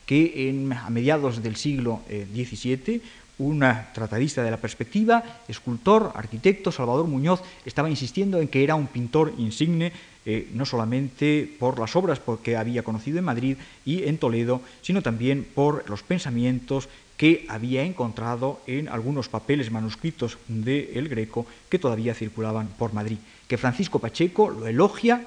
[SPEAKER 2] Que a mediados del siglo XVII, eh, un tratadista de la perspectiva, escultor, arquitecto, Salvador Muñoz, estaba insistiendo en que era un pintor insigne, eh, no solamente por las obras que había conocido en Madrid y en Toledo, sino también por los pensamientos que había encontrado en algunos papeles manuscritos de El Greco que todavía circulaban por Madrid, que Francisco Pacheco lo elogia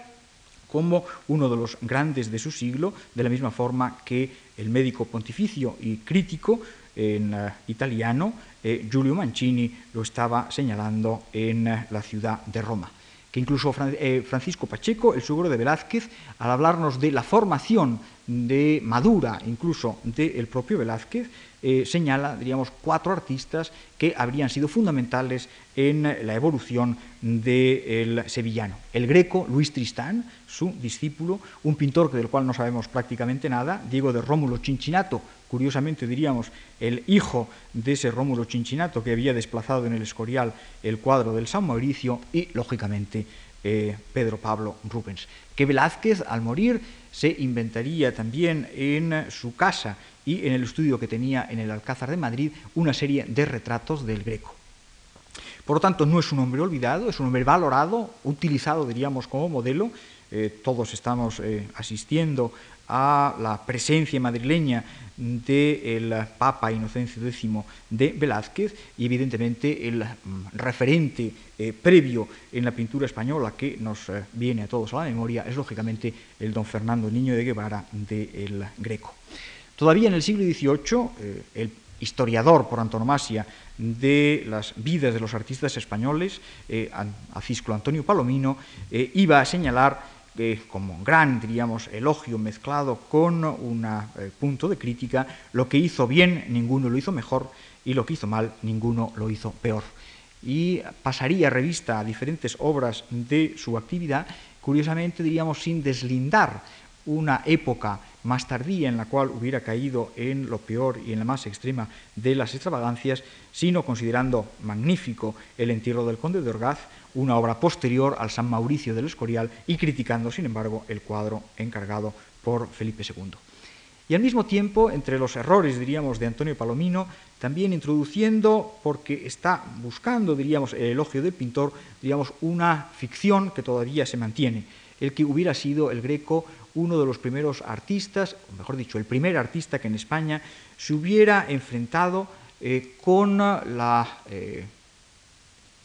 [SPEAKER 2] como uno de los grandes de su siglo, de la misma forma que el médico pontificio y crítico en uh, italiano, eh, Giulio Mancini, lo estaba señalando en uh, la ciudad de Roma. Que incluso eh, Francisco Pacheco, el suegro de Velázquez, al hablarnos de la formación de madura incluso del propio Velázquez, eh, señala, diríamos, cuatro artistas que habrían sido fundamentales en la evolución del sevillano. El greco Luis Tristán, su discípulo, un pintor del cual no sabemos prácticamente nada, Diego de Rómulo Cinchinato, curiosamente diríamos el hijo de ese Rómulo Cinchinato que había desplazado en el Escorial el cuadro del San Mauricio y, lógicamente, eh, Pedro Pablo Rubens. Que Velázquez, al morir, se inventaría también en su casa y en el estudio que tenía en el Alcázar de Madrid una serie de retratos del Greco. Por lo tanto, no es un hombre olvidado, es un hombre valorado, utilizado, diríamos, como modelo. Eh, todos estamos eh, asistiendo a la presencia madrileña del Papa Inocencio X de Velázquez y evidentemente el mm, referente eh, previo en la pintura española que nos viene a todos a la memoria es lógicamente el don Fernando Niño de Guevara del Greco. Todavía en el siglo XVIII, el historiador por antonomasia de las vidas de los artistas españoles, eh, Acisclo Antonio Palomino, eh, iba a señalar eh, como un gran, diríamos, elogio mezclado con un punto de crítica, lo que hizo bien ninguno lo hizo mejor y lo que hizo mal ninguno lo hizo peor. Y pasaría revista a diferentes obras de su actividad, curiosamente diríamos sin deslindar una época más tardía en la cual hubiera caído en lo peor y en la más extrema de las extravagancias, sino considerando magnífico el entierro del conde de Orgaz, una obra posterior al San Mauricio del Escorial y criticando, sin embargo, el cuadro encargado por Felipe II. Y al mismo tiempo, entre los errores, diríamos, de Antonio Palomino, también introduciendo, porque está buscando, diríamos, el elogio del pintor, diríamos, una ficción que todavía se mantiene, el que hubiera sido el Greco uno de los primeros artistas, o mejor dicho, el primer artista que en España se hubiera enfrentado eh, con la eh,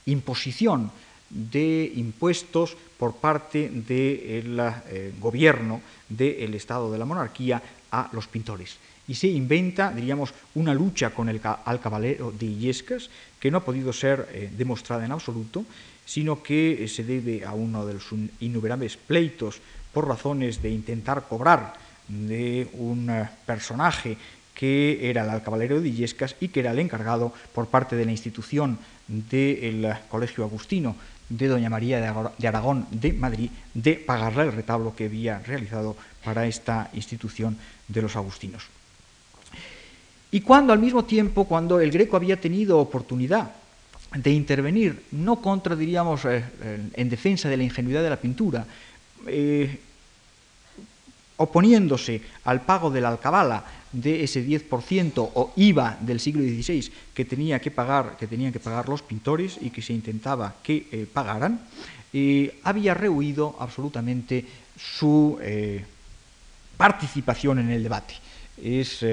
[SPEAKER 2] imposición de impuestos por parte del eh, gobierno del Estado de la monarquía a los pintores. Y se inventa, diríamos, una lucha con el caballero de Illescas que no ha podido ser demostrada en absoluto, sino que se debe a uno de los innumerables pleitos por razones de intentar cobrar de un eh, personaje que era el alcabalero de Illescas y que era el encargado por parte de la institución del Colegio Agustino de Doña María de Aragón de Madrid de pagarle el retablo que había realizado para esta institución de los agustinos. Y cuando al mismo tiempo, cuando el Greco había tenido oportunidad de intervenir, no contra, diríamos, eh, en defensa de la ingenuidad de la pintura, eh, oponiéndose al pago de la alcabala de ese 10% o IVA del siglo XVI que, tenía que, pagar, que tenían que pagar los pintores y que se intentaba que eh, pagaran, eh, había rehuido absolutamente su eh, participación en el debate. Es,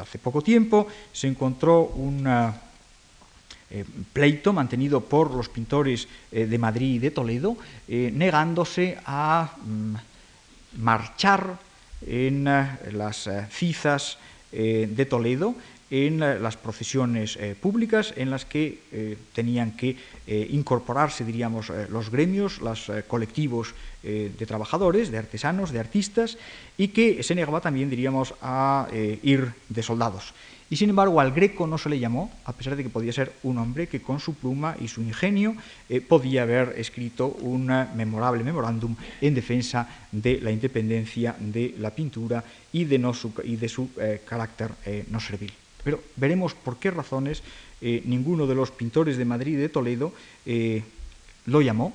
[SPEAKER 2] hace poco tiempo se encontró un pleito mantenido por los pintores de Madrid y de Toledo, negándose a mm, marchar en eh, las eh, cizas eh, de Toledo, en las procesiones públicas en las que tenían que incorporarse, diríamos, los gremios, los colectivos de trabajadores, de artesanos, de artistas, y que se negaba también, diríamos, a ir de soldados. Y sin embargo al Greco no se le llamó, a pesar de que podía ser un hombre que con su pluma y su ingenio eh, podía haber escrito un memorable memorándum en defensa de la independencia de la pintura y de, su, eh, carácter eh, no servil. Pero veremos por qué razones ninguno de los pintores de Madrid y de Toledo lo llamó,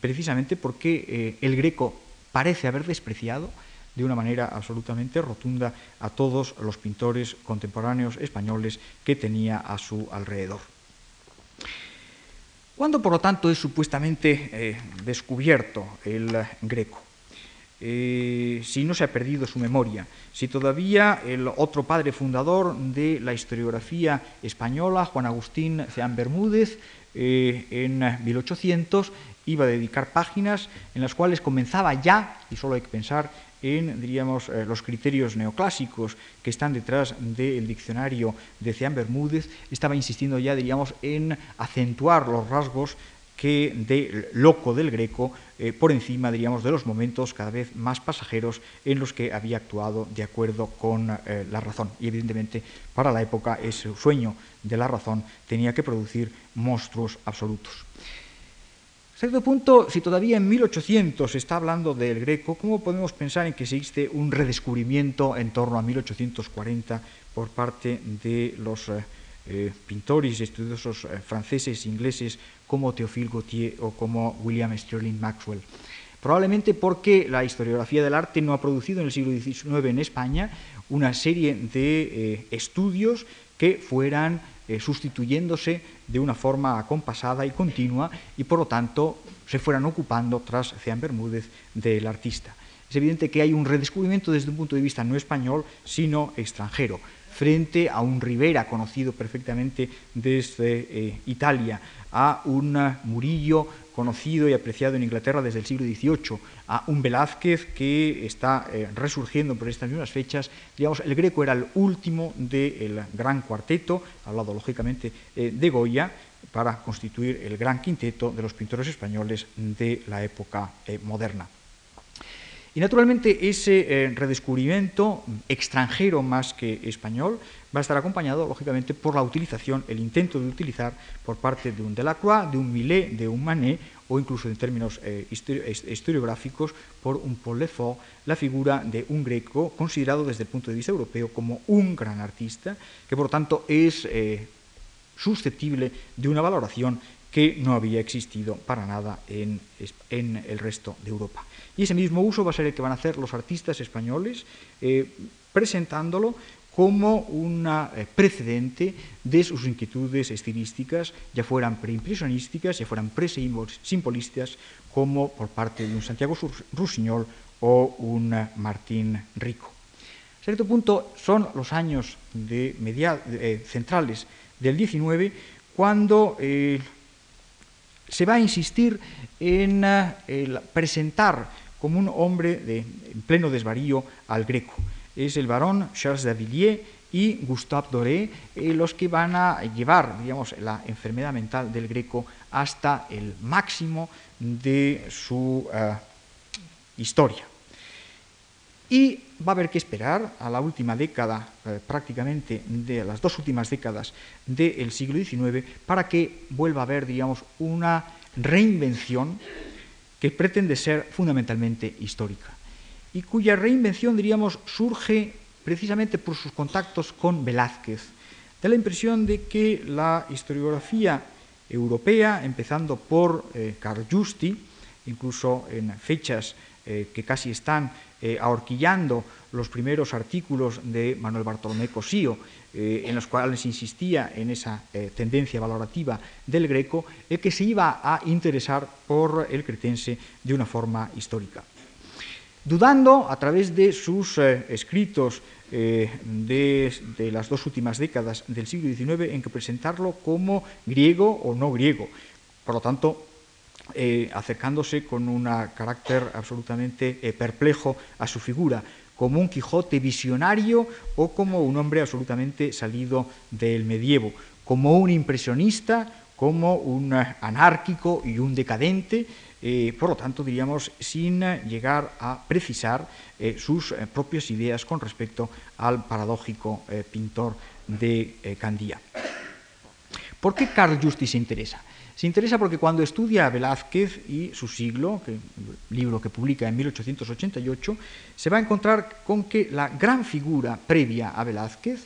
[SPEAKER 2] precisamente porque el Greco parece haber despreciado de una manera absolutamente rotunda a todos los pintores contemporáneos españoles que tenía a su alrededor. ¿Cuándo, por lo tanto, es supuestamente eh, descubierto el greco? Eh, si no se ha perdido su memoria, si todavía el otro padre fundador de la historiografía española, Juan Agustín Ceán Bermúdez, eh, en 1800 iba a dedicar páginas en las cuales comenzaba ya, y solo hay que pensar en diríamos, eh, los criterios neoclásicos que están detrás del diccionario de Ceán Bermúdez, estaba insistiendo ya diríamos, en acentuar los rasgos que de loco del greco eh, por encima diríamos, de los momentos cada vez más pasajeros en los que había actuado de acuerdo con eh, la razón. Y evidentemente para la época ese sueño de la razón tenía que producir monstruos absolutos cierto punto, si todavía en 1800 se está hablando del greco, ¿cómo podemos pensar en que existe un redescubrimiento en torno a 1840 por parte de los eh, eh, pintores estudiosos eh, franceses e ingleses como Théophile Gautier o como William Sterling Maxwell? Probablemente porque la historiografía del arte no ha producido en el siglo XIX en España una serie de estudios que fueran eh, sustituyéndose de una forma acompasada y continua y por lo tanto se fueran ocupando tras Ceán Bermúdez del artista. Es evidente que hay un redescubrimiento desde un punto de vista no español, sino extranjero frente a un Rivera conocido perfectamente desde eh, Italia, a un Murillo conocido y apreciado en Inglaterra desde el siglo XVIII, a un Velázquez que está eh, resurgiendo por estas mismas fechas. Digamos, el Greco era el último del gran cuarteto, hablado lógicamente eh, de Goya, para constituir el gran quinteto de los pintores españoles de la época moderna. Y naturalmente ese eh, redescubrimiento extranjero más que español va a estar acompañado, lógicamente, por la utilización, el intento de utilizar por parte de un Delacroix, de un Millet, de un Manet, o incluso en términos eh, historiográficos, por un Paul Lefort, la figura de un greco considerado desde el punto de vista europeo como un gran artista, que por tanto es eh, susceptible de una valoración que no había existido para nada en el resto de Europa. Y ese mismo uso va a ser el que van a hacer los artistas españoles, eh, presentándolo como un eh, precedente de sus inquietudes estilísticas, ya fueran preimpresionísticas, ya fueran pre-simbolistas, como por parte de un Santiago Rusiñol o un eh, Martín Rico. A cierto punto son los años de centrales del XIX cuando se va a insistir en presentar como un hombre en pleno desvarío al greco. Es el varón Charles de Villiers y Gustave Doré eh, los que van a llevar digamos, la enfermedad mental del greco hasta el máximo de su eh, historia. Y va a haber que esperar a la última década, eh, prácticamente de las dos últimas décadas del siglo XIX, para que vuelva a haber, digamos, una reinvención que pretende ser fundamentalmente histórica y cuya reinvención, diríamos, surge precisamente por sus contactos con Velázquez. Da la impresión de que la historiografía europea, empezando por eh, Carl Justi, incluso en fechas eh, que casi están eh, ahorquillando los primeros artículos de Manuel Bartolomé Cosío, eh, en los cuales insistía en esa tendencia valorativa del greco, el que se iba a interesar por el cretense de una forma histórica. Dudando a través de sus eh, escritos de, de, las dos últimas décadas del siglo XIX en que presentarlo como griego o no griego. Por lo tanto, acercándose con un carácter absolutamente perplejo a su figura, como un Quijote visionario o como un hombre absolutamente salido del medievo, como un impresionista, como un anárquico y un decadente, eh, por lo tanto diríamos sin llegar a precisar eh, sus eh, propias ideas con respecto al paradójico pintor de Candía. ¿Por qué Carl Justi se interesa? Se interesa porque cuando estudia a Velázquez y su siglo, libro que publica en 1888, se va a encontrar con que la gran figura previa a Velázquez,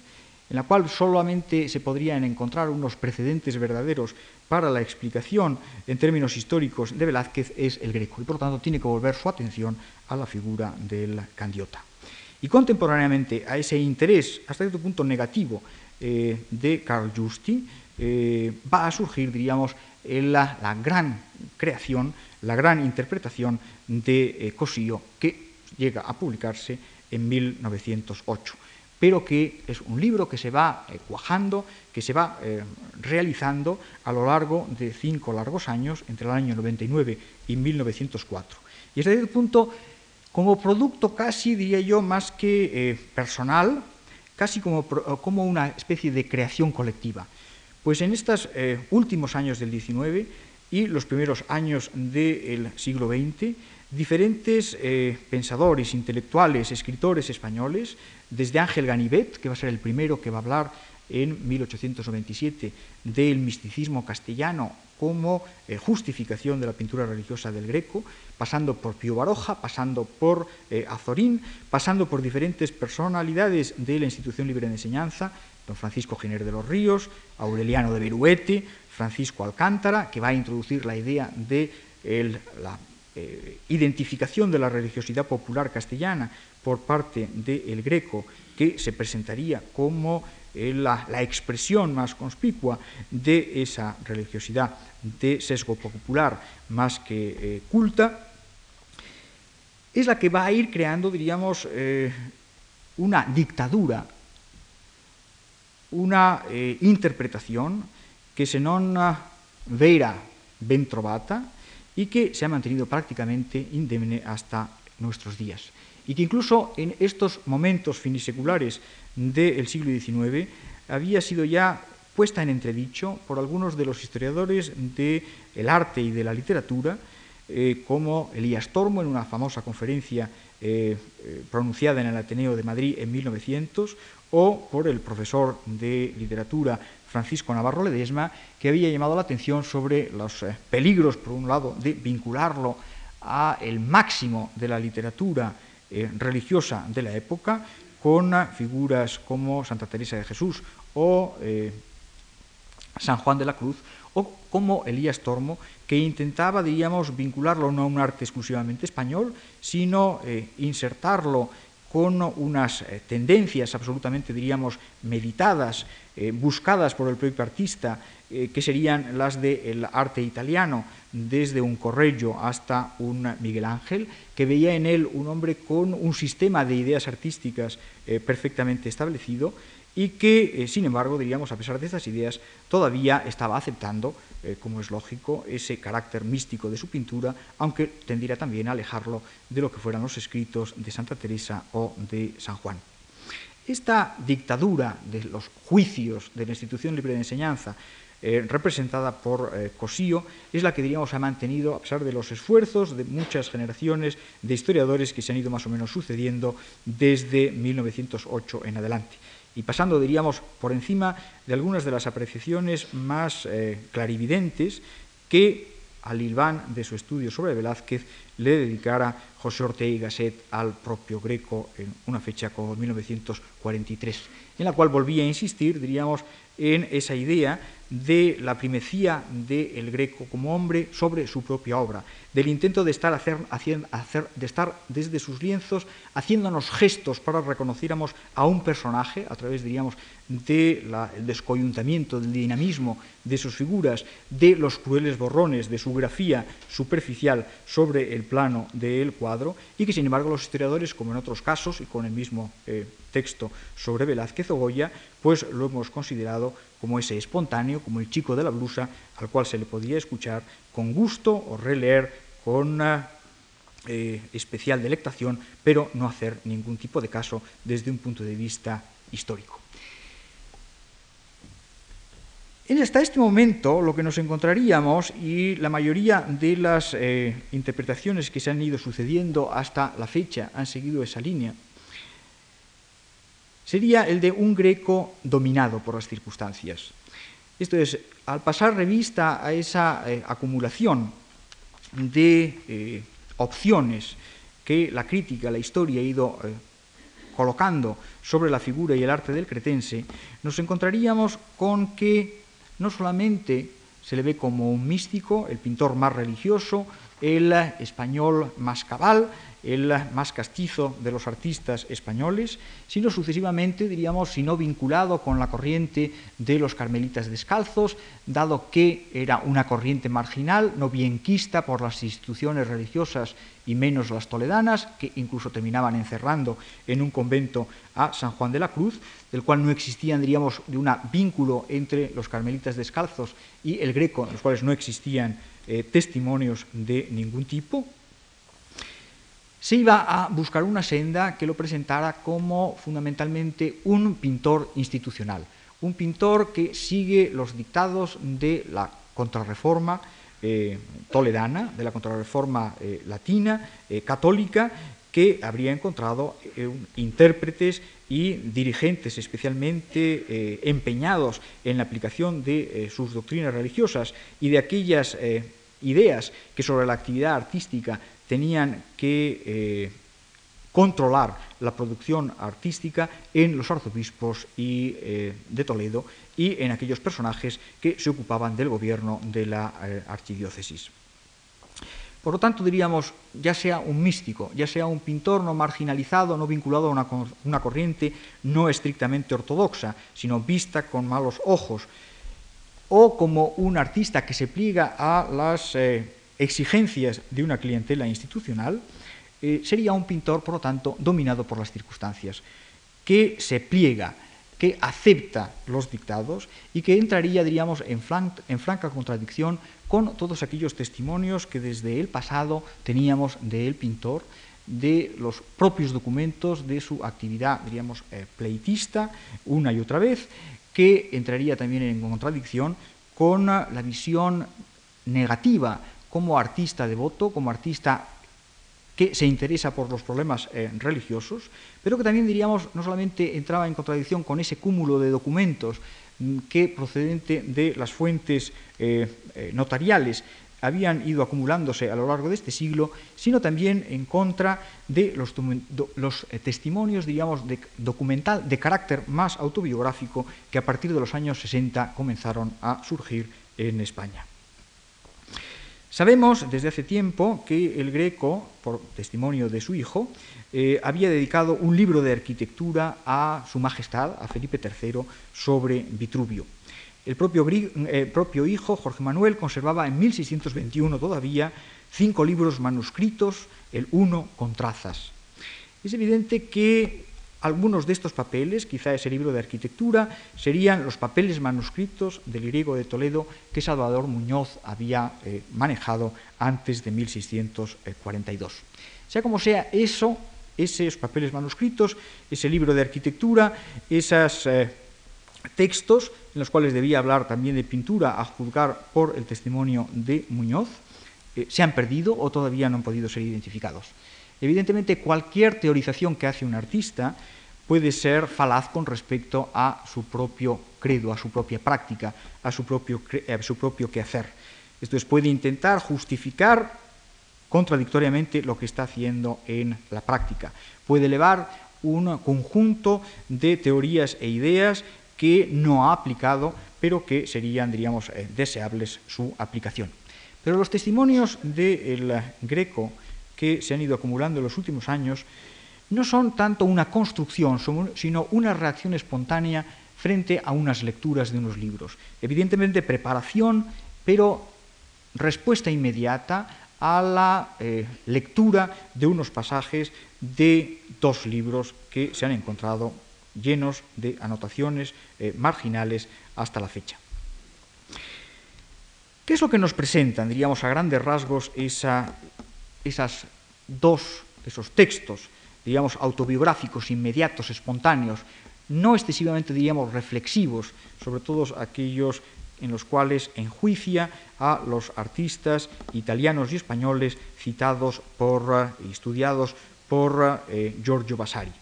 [SPEAKER 2] en la cual solamente se podrían encontrar unos precedentes verdaderos para la explicación en términos históricos de Velázquez, es el greco, y por lo tanto tiene que volver su atención a la figura del candiota. Y contemporáneamente a ese interés, hasta cierto punto negativo, eh, de Carl Justi, eh, va a surgir, diríamos, la, la, gran creación, la gran interpretación de eh, que llega a publicarse en 1908, pero que es un libro que se va eh, cuajando, que se va eh, realizando a lo largo de cinco largos años, entre el año 99 y 1904. Y desde ese punto, como producto casi, diría yo, más que personal, casi como, como una especie de creación colectiva pues en estos eh, últimos años del XIX y los primeros años del siglo XX, diferentes eh, pensadores, intelectuales, escritores españoles, desde Ángel Ganivet, que va a ser el primero que va a hablar en 1897 del misticismo castellano como eh, justificación de la pintura religiosa del Greco, pasando por Pío Baroja, pasando por Azorín, pasando por diferentes personalidades de la institución libre de enseñanza, don Francisco Giner de los Ríos, Aureliano de Viruete, Francisco Alcántara, que va a introducir la idea de la eh, identificación de la religiosidad popular castellana por parte del Greco que se presentaría como la, expresión más conspicua de esa religiosidad de sesgo popular más que culta, es la que va a ir creando, diríamos, una dictadura, una interpretación que se non vera ben trovata y que se ha mantenido prácticamente indemne hasta nuestros días. Y que incluso en estos momentos finiseculares del siglo XIX había sido ya puesta en entredicho por algunos de los historiadores del arte y de la literatura, eh, como Elías Tormo en una famosa conferencia eh, eh, pronunciada en el Ateneo de Madrid en 1900, o por el profesor de literatura Francisco Navarro Ledesma, que había llamado la atención sobre los eh, peligros, por un lado, de vincularlo a el máximo de la literatura eh, religiosa de la época, con figuras como Santa Teresa de Jesús o eh, San Juan de la Cruz, o como Elías Tormo, que intentaba, diríamos, vincularlo no a un arte exclusivamente español, sino insertarlo con unas eh, tendencias absolutamente, diríamos, meditadas, eh, buscadas por el propio artista, eh, que serían las del arte italiano, desde un Correggio hasta un Miguel Ángel, que veía en él un hombre con un sistema de ideas artísticas perfectamente establecido y que, sin embargo, diríamos, a pesar de estas ideas, todavía estaba aceptando eh, como es lógico, ese carácter místico de su pintura, aunque tendiera también a alejarlo de lo que fueran los escritos de Santa Teresa o de San Juan. Esta dictadura de los juicios de la institución libre de enseñanza, eh, representada por eh, Cosío, es la que diríamos ha mantenido, a pesar de los esfuerzos de muchas generaciones de historiadores que se han ido más o menos sucediendo desde 1908 en adelante. Y pasando, diríamos, por encima de algunas de las apreciaciones más eh, clarividentes que al hilván de su estudio sobre Velázquez le dedicara José Ortega y Gasset al propio Greco en una fecha como 1943, en la cual volvía a insistir, diríamos, en esa idea de la primecía del Greco como hombre sobre su propia obra, del intento de estar, hacer, de estar desde sus lienzos haciéndonos gestos para reconociéramos a un personaje a través, diríamos, del descoyuntamiento, del dinamismo de sus figuras, de los crueles borrones de su grafía superficial sobre el plano del cuadro, y que sin embargo los historiadores, como en otros casos, y con el mismo eh, texto sobre Velázquez o Goya, pues lo hemos considerado como ese espontáneo, como el chico de la blusa, al cual se le podía escuchar con gusto o releer con eh, especial delectación, pero no hacer ningún tipo de caso desde un punto de vista histórico. Hasta este momento lo que nos encontraríamos, y la mayoría de las eh, interpretaciones que se han ido sucediendo hasta la fecha han seguido esa línea, sería el de un greco dominado por las circunstancias. Esto es, al pasar revista a esa eh, acumulación de eh, opciones que la crítica, la historia ha ido colocando sobre la figura y el arte del cretense, nos encontraríamos con que no solamente se le ve como un místico, el pintor más religioso, el español más cabal, el más castizo de los artistas españoles, sino sucesivamente, diríamos, si no vinculado con la corriente de los carmelitas descalzos, dado que era una corriente marginal, no bienquista por las instituciones religiosas y menos las toledanas, que incluso terminaban encerrando en un convento a San Juan de la Cruz, del cual no existían, diríamos, de un vínculo entre los carmelitas descalzos y el greco, en los cuales no existían eh, testimonios de ningún tipo, se iba a buscar una senda que lo presentara como fundamentalmente un pintor institucional, un pintor que sigue los dictados de la contrarreforma eh, toledana, de la contrarreforma eh, latina, eh, católica, que habría encontrado intérpretes y dirigentes especialmente empeñados en la aplicación de sus doctrinas religiosas y de aquellas ideas que sobre la actividad artística tenían que eh, controlar la producción artística en los arzobispos y, eh, de Toledo y en aquellos personajes que se ocupaban del gobierno de la eh, archidiócesis. Por lo tanto, diríamos, ya sea un místico, ya sea un pintor no marginalizado, no vinculado a una, corriente no estrictamente ortodoxa, sino vista con malos ojos, o como un artista que se pliega a las exigencias de una clientela institucional, eh, sería un pintor, por lo tanto, dominado por las circunstancias, que se pliega, que acepta los dictados y que entraría, diríamos, en, en franca contradicción con todos aquellos testimonios que desde el pasado teníamos del pintor, de los propios documentos de su actividad, diríamos, eh, pleitista, una y otra vez, que entraría también en contradicción con la visión negativa como artista devoto, como artista que se interesa por los problemas eh, religiosos, pero que también diríamos no solamente entraba en contradicción con ese cúmulo de documentos mm, que procedente de las fuentes eh, eh, notariales habían ido acumulándose a lo largo de este siglo, sino también en contra de los, testimonios, diríamos, de, documental de carácter más autobiográfico que a partir de los años 60 comenzaron a surgir en España. Sabemos desde hace tiempo que el Greco, por testimonio de su hijo, eh, había dedicado un libro de arquitectura a su majestad, a Felipe III, sobre Vitruvio. El propio, eh, propio hijo, Jorge Manuel, conservaba en 1621 todavía cinco libros manuscritos, el uno con trazas. Es evidente que algunos de estos papeles, quizá ese libro de arquitectura, serían los papeles manuscritos del griego de Toledo que Salvador Muñoz había eh, manejado antes de 1642. Sea como sea, eso, esos papeles manuscritos, ese libro de arquitectura, esos eh, textos en los cuales debía hablar también de pintura a juzgar por el testimonio de Muñoz, eh, se han perdido o todavía no han podido ser identificados. Evidentemente, cualquier teorización que hace un artista puede ser falaz con respecto a su propio credo, a su propia práctica, a su propio, a su quehacer. Esto es, puede intentar justificar contradictoriamente lo que está haciendo en la práctica. Puede elevar un conjunto de teorías e ideas que no ha aplicado, pero que serían, diríamos, eh, deseables su aplicación. Pero los testimonios del Greco que se han ido acumulando en los últimos años no son tanto una construcción, sino una reacción espontánea frente a unas lecturas de unos libros. Evidentemente preparación, pero respuesta inmediata a la eh, lectura de unos pasajes de dos libros que se han encontrado llenos de anotaciones eh, marginales hasta la fecha. ¿Qué es lo que nos presentan, diríamos a grandes rasgos, esa esas dos, esos textos, digamos, autobiográficos, inmediatos, espontáneos, no excesivamente, diríamos, reflexivos, sobre todo aquellos en los cuales enjuicia a los artistas italianos y españoles citados por, y estudiados por eh, Giorgio Vasari.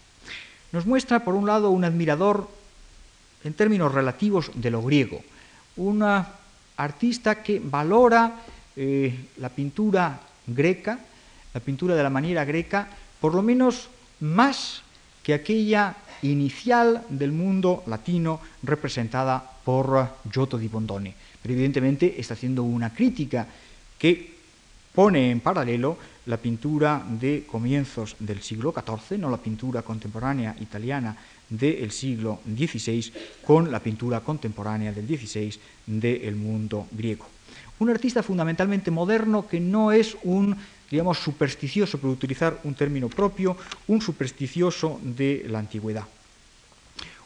[SPEAKER 2] Nos muestra, por un lado, un admirador en términos relativos de lo griego, un artista que valora eh, la pintura greca, la pintura de la manera greca, por lo menos más que aquella inicial del mundo latino representada por Giotto di Bondone. Pero evidentemente está haciendo una crítica que pone en paralelo la pintura de comienzos del siglo XIV, no la pintura contemporánea italiana del siglo XVI, con la pintura contemporánea del XVI del mundo griego. Un artista fundamentalmente moderno que no es un digamos, supersticioso, por utilizar un término propio, un supersticioso de la antigüedad.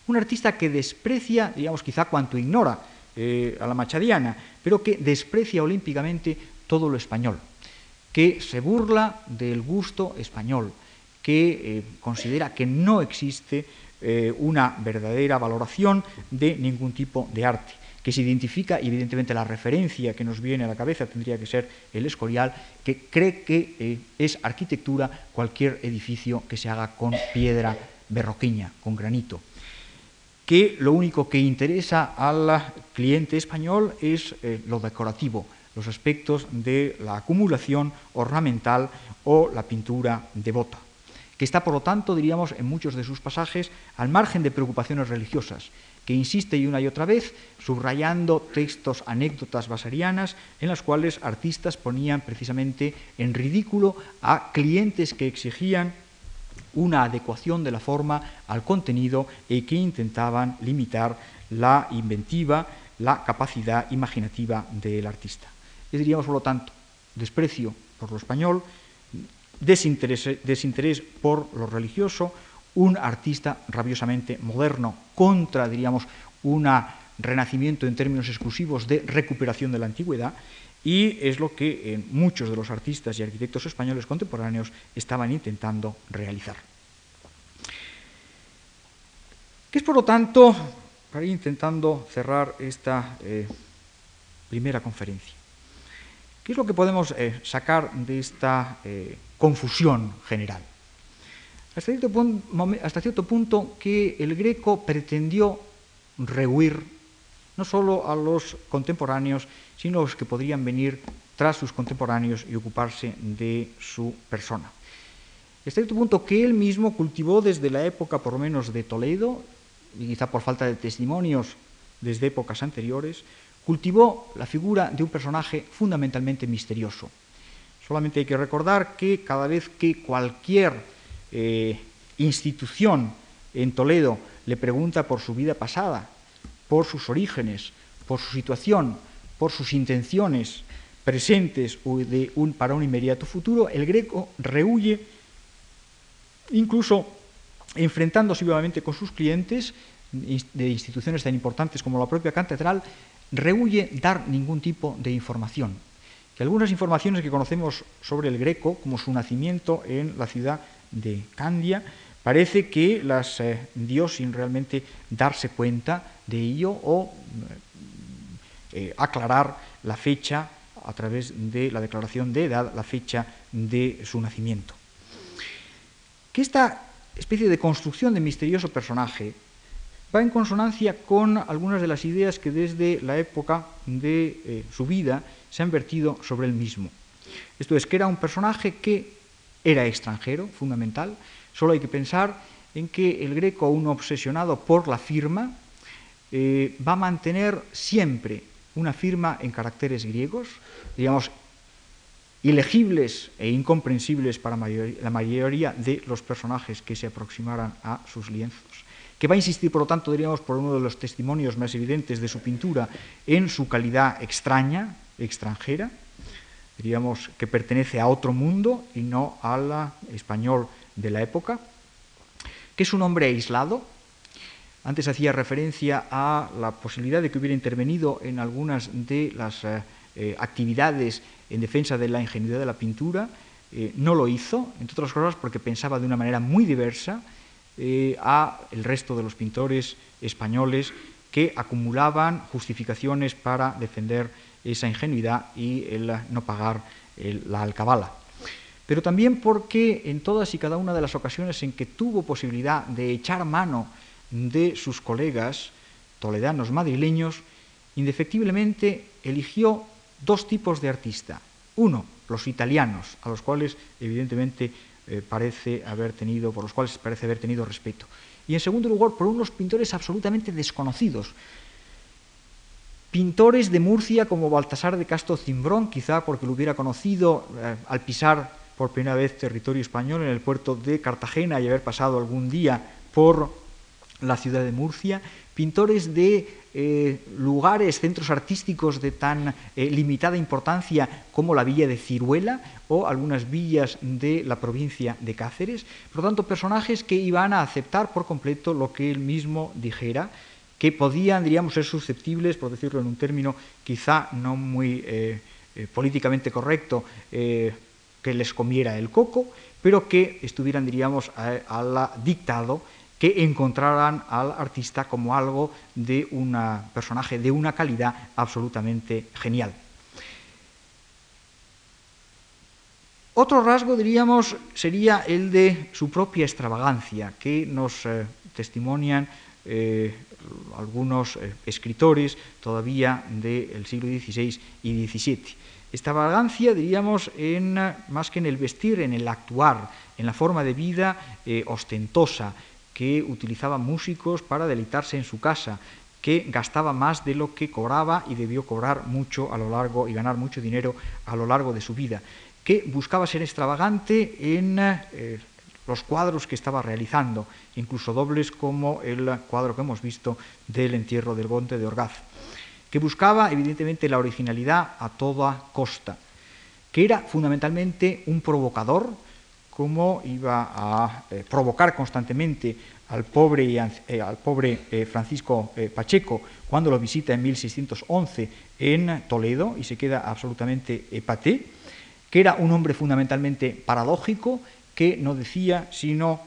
[SPEAKER 2] Un artista que desprecia, digamos, quizá cuanto ignora eh, a la machadiana, pero que desprecia olímpicamente todo lo español, que se burla del gusto español, que eh, considera que no existe eh, una verdadera valoración de ningún tipo de arte que se identifica y evidentemente la referencia que nos viene a la cabeza tendría que ser el Escorial, que cree que eh, es arquitectura cualquier edificio que se haga con piedra berroquiña, con granito, que lo único que interesa al cliente español es eh, lo decorativo, los aspectos de la acumulación ornamental o la pintura devota que está, por lo tanto, diríamos, en muchos de sus pasajes al margen de preocupaciones religiosas, que insiste y una y otra vez subrayando textos, anécdotas basarianas en las cuales artistas ponían precisamente en ridículo a clientes que exigían una adecuación de la forma al contenido y que intentaban limitar la inventiva, la capacidad imaginativa del artista. Y diríamos, por lo tanto, desprecio por lo español, desinterés, desinterés por lo religioso, un artista rabiosamente moderno contra, diríamos, un renacimiento en términos exclusivos de recuperación de la antigüedad, y es lo que muchos de los artistas y arquitectos españoles contemporáneos estaban intentando realizar. ¿Qué es, por lo tanto, para ir intentando cerrar esta eh, primera conferencia? ¿Qué es lo que podemos eh, sacar de esta eh, confusión general? Hasta cierto, punto, que el greco pretendió rehuir no solo a los contemporáneos, sino a los que podrían venir tras sus contemporáneos y ocuparse de su persona. Hasta cierto punto que él mismo cultivó desde la época por lo menos de Toledo, y quizá por falta de testimonios desde épocas anteriores, cultivó la figura de un personaje fundamentalmente misterioso. Solamente hay que recordar que cada vez que cualquier eh, institución en Toledo le pregunta por su vida pasada, por sus orígenes, por su situación, por sus intenciones presentes o para un inmediato futuro, el greco rehuye, incluso enfrentándose vivamente con sus clientes de instituciones tan importantes como la propia catedral, rehuye dar ningún tipo de información. Que algunas informaciones que conocemos sobre el Greco, como su nacimiento en la ciudad de Candia, parece que las eh, dio sin realmente darse cuenta de ello o eh, aclarar la fecha a través de la declaración de edad, la fecha de su nacimiento. Que esta especie de construcción de misterioso personaje va en consonancia con algunas de las ideas que desde la época de eh, su vida se han vertido sobre él mismo. Esto es, que era un personaje que era extranjero, fundamental. Solo hay que pensar en que el greco, aún obsesionado por la firma, eh, va a mantener siempre una firma en caracteres griegos, digamos, ilegibles e incomprensibles para la mayoría de los personajes que se aproximaran a sus lienzos que va a insistir, por lo tanto, diríamos, por uno de los testimonios más evidentes de su pintura, en su calidad extraña, extranjera, diríamos que pertenece a otro mundo y no al español de la época, que es un hombre aislado. Antes hacía referencia a la posibilidad de que hubiera intervenido en algunas de las eh, eh, actividades en defensa de la ingenuidad de la pintura. Eh, no lo hizo, entre otras cosas porque pensaba de una manera muy diversa eh, a el resto de los pintores españoles que acumulaban justificaciones para defender esa ingenuidad y el no pagar la alcabala. Pero también porque en todas y cada una de las ocasiones en que tuvo posibilidad de echar mano de sus colegas toledanos madrileños, indefectiblemente eligió dos tipos de artista. Uno, los italianos, a los cuales evidentemente eh, parece haber tenido, por los cuales parece haber tenido respeto. Y en segundo lugar, por unos pintores absolutamente desconocidos. Pintores de Murcia como Baltasar de Castro Cimbrón, quizá porque lo hubiera conocido eh, al pisar por primera vez territorio español en el puerto de Cartagena y haber pasado algún día por la ciudad de Murcia, pintores de eh, lugares, centros artísticos de tan eh, limitada importancia como la villa de Ciruela o algunas villas de la provincia de Cáceres. Por lo tanto, personajes que iban a aceptar por completo lo que él mismo dijera, que podían, diríamos, ser susceptibles, por decirlo en un término quizá no muy eh, políticamente correcto, que les comiera el coco, pero que estuvieran, diríamos, al dictado que encontraran al artista como algo de un personaje de una calidad absolutamente genial. Otro rasgo, diríamos, sería el de su propia extravagancia, que nos eh, testimonian eh, algunos eh, escritores todavía del siglo XVI y XVII. Extravagancia, diríamos, en, más que en el vestir, en el actuar, en la forma de vida ostentosa, que utilizaba músicos para deleitarse en su casa, que gastaba más de lo que cobraba y debió cobrar mucho a lo largo y ganar mucho dinero a lo largo de su vida, que buscaba ser extravagante en eh, los cuadros que estaba realizando, incluso dobles como el cuadro que hemos visto del entierro del Monte de Orgaz, que buscaba evidentemente la originalidad a toda costa, que era fundamentalmente un provocador, como iba a eh, provocar constantemente al pobre, eh, al pobre eh, Francisco Pacheco cuando lo visita en 1611 en Toledo y se queda absolutamente epaté, que era un hombre fundamentalmente paradójico, que no decía sino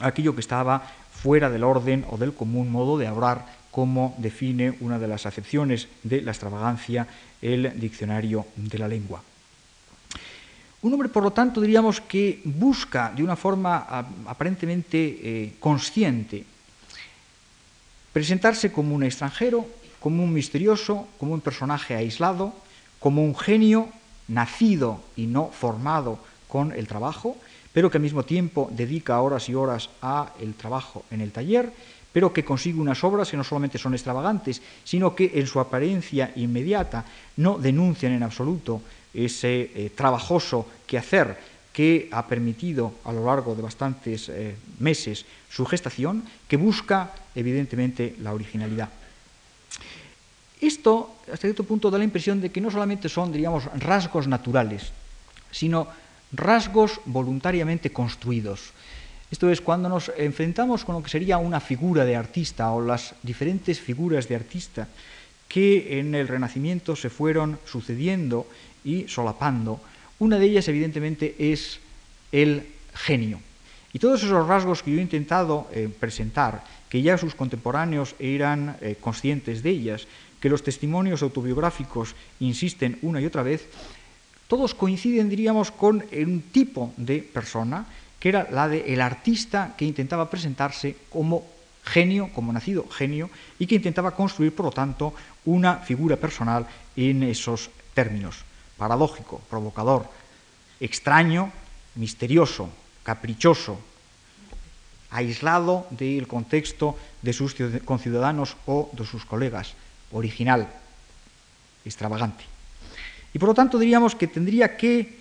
[SPEAKER 2] aquello que estaba fuera del orden o del común modo de hablar, como define una de las acepciones de la extravagancia el diccionario de la lengua. Un hombre, por lo tanto, diríamos que busca de una forma aparentemente eh, consciente presentarse como un extranjero, como un misterioso, como un personaje aislado, como un genio nacido y no formado con el trabajo, pero que al mismo tiempo dedica horas y horas a el trabajo en el taller, pero que consigue unas obras que no solamente son extravagantes, sino que en su apariencia inmediata no denuncian en absoluto ese eh, trabajoso quehacer que ha permitido a lo largo de bastantes eh, meses su gestación, que busca evidentemente la originalidad. Esto, hasta cierto punto, da la impresión de que no solamente son, diríamos, rasgos naturales, sino rasgos voluntariamente construidos. Esto es, cuando nos enfrentamos con lo que sería una figura de artista o las diferentes figuras de artista que en el Renacimiento se fueron sucediendo y solapando, una de ellas evidentemente es el genio. Y todos esos rasgos que yo he intentado eh, presentar, que ya sus contemporáneos eran eh, conscientes de ellas, que los testimonios autobiográficos insisten una y otra vez, todos coinciden, diríamos, con un tipo de persona, que era la del el artista que intentaba presentarse como genio, como nacido genio, y que intentaba construir, por lo tanto, una figura personal en esos términos. Paradójico, provocador, extraño, misterioso, caprichoso, aislado del contexto de sus conciudadanos o de sus colegas, original, extravagante. Y por lo tanto diríamos que tendría que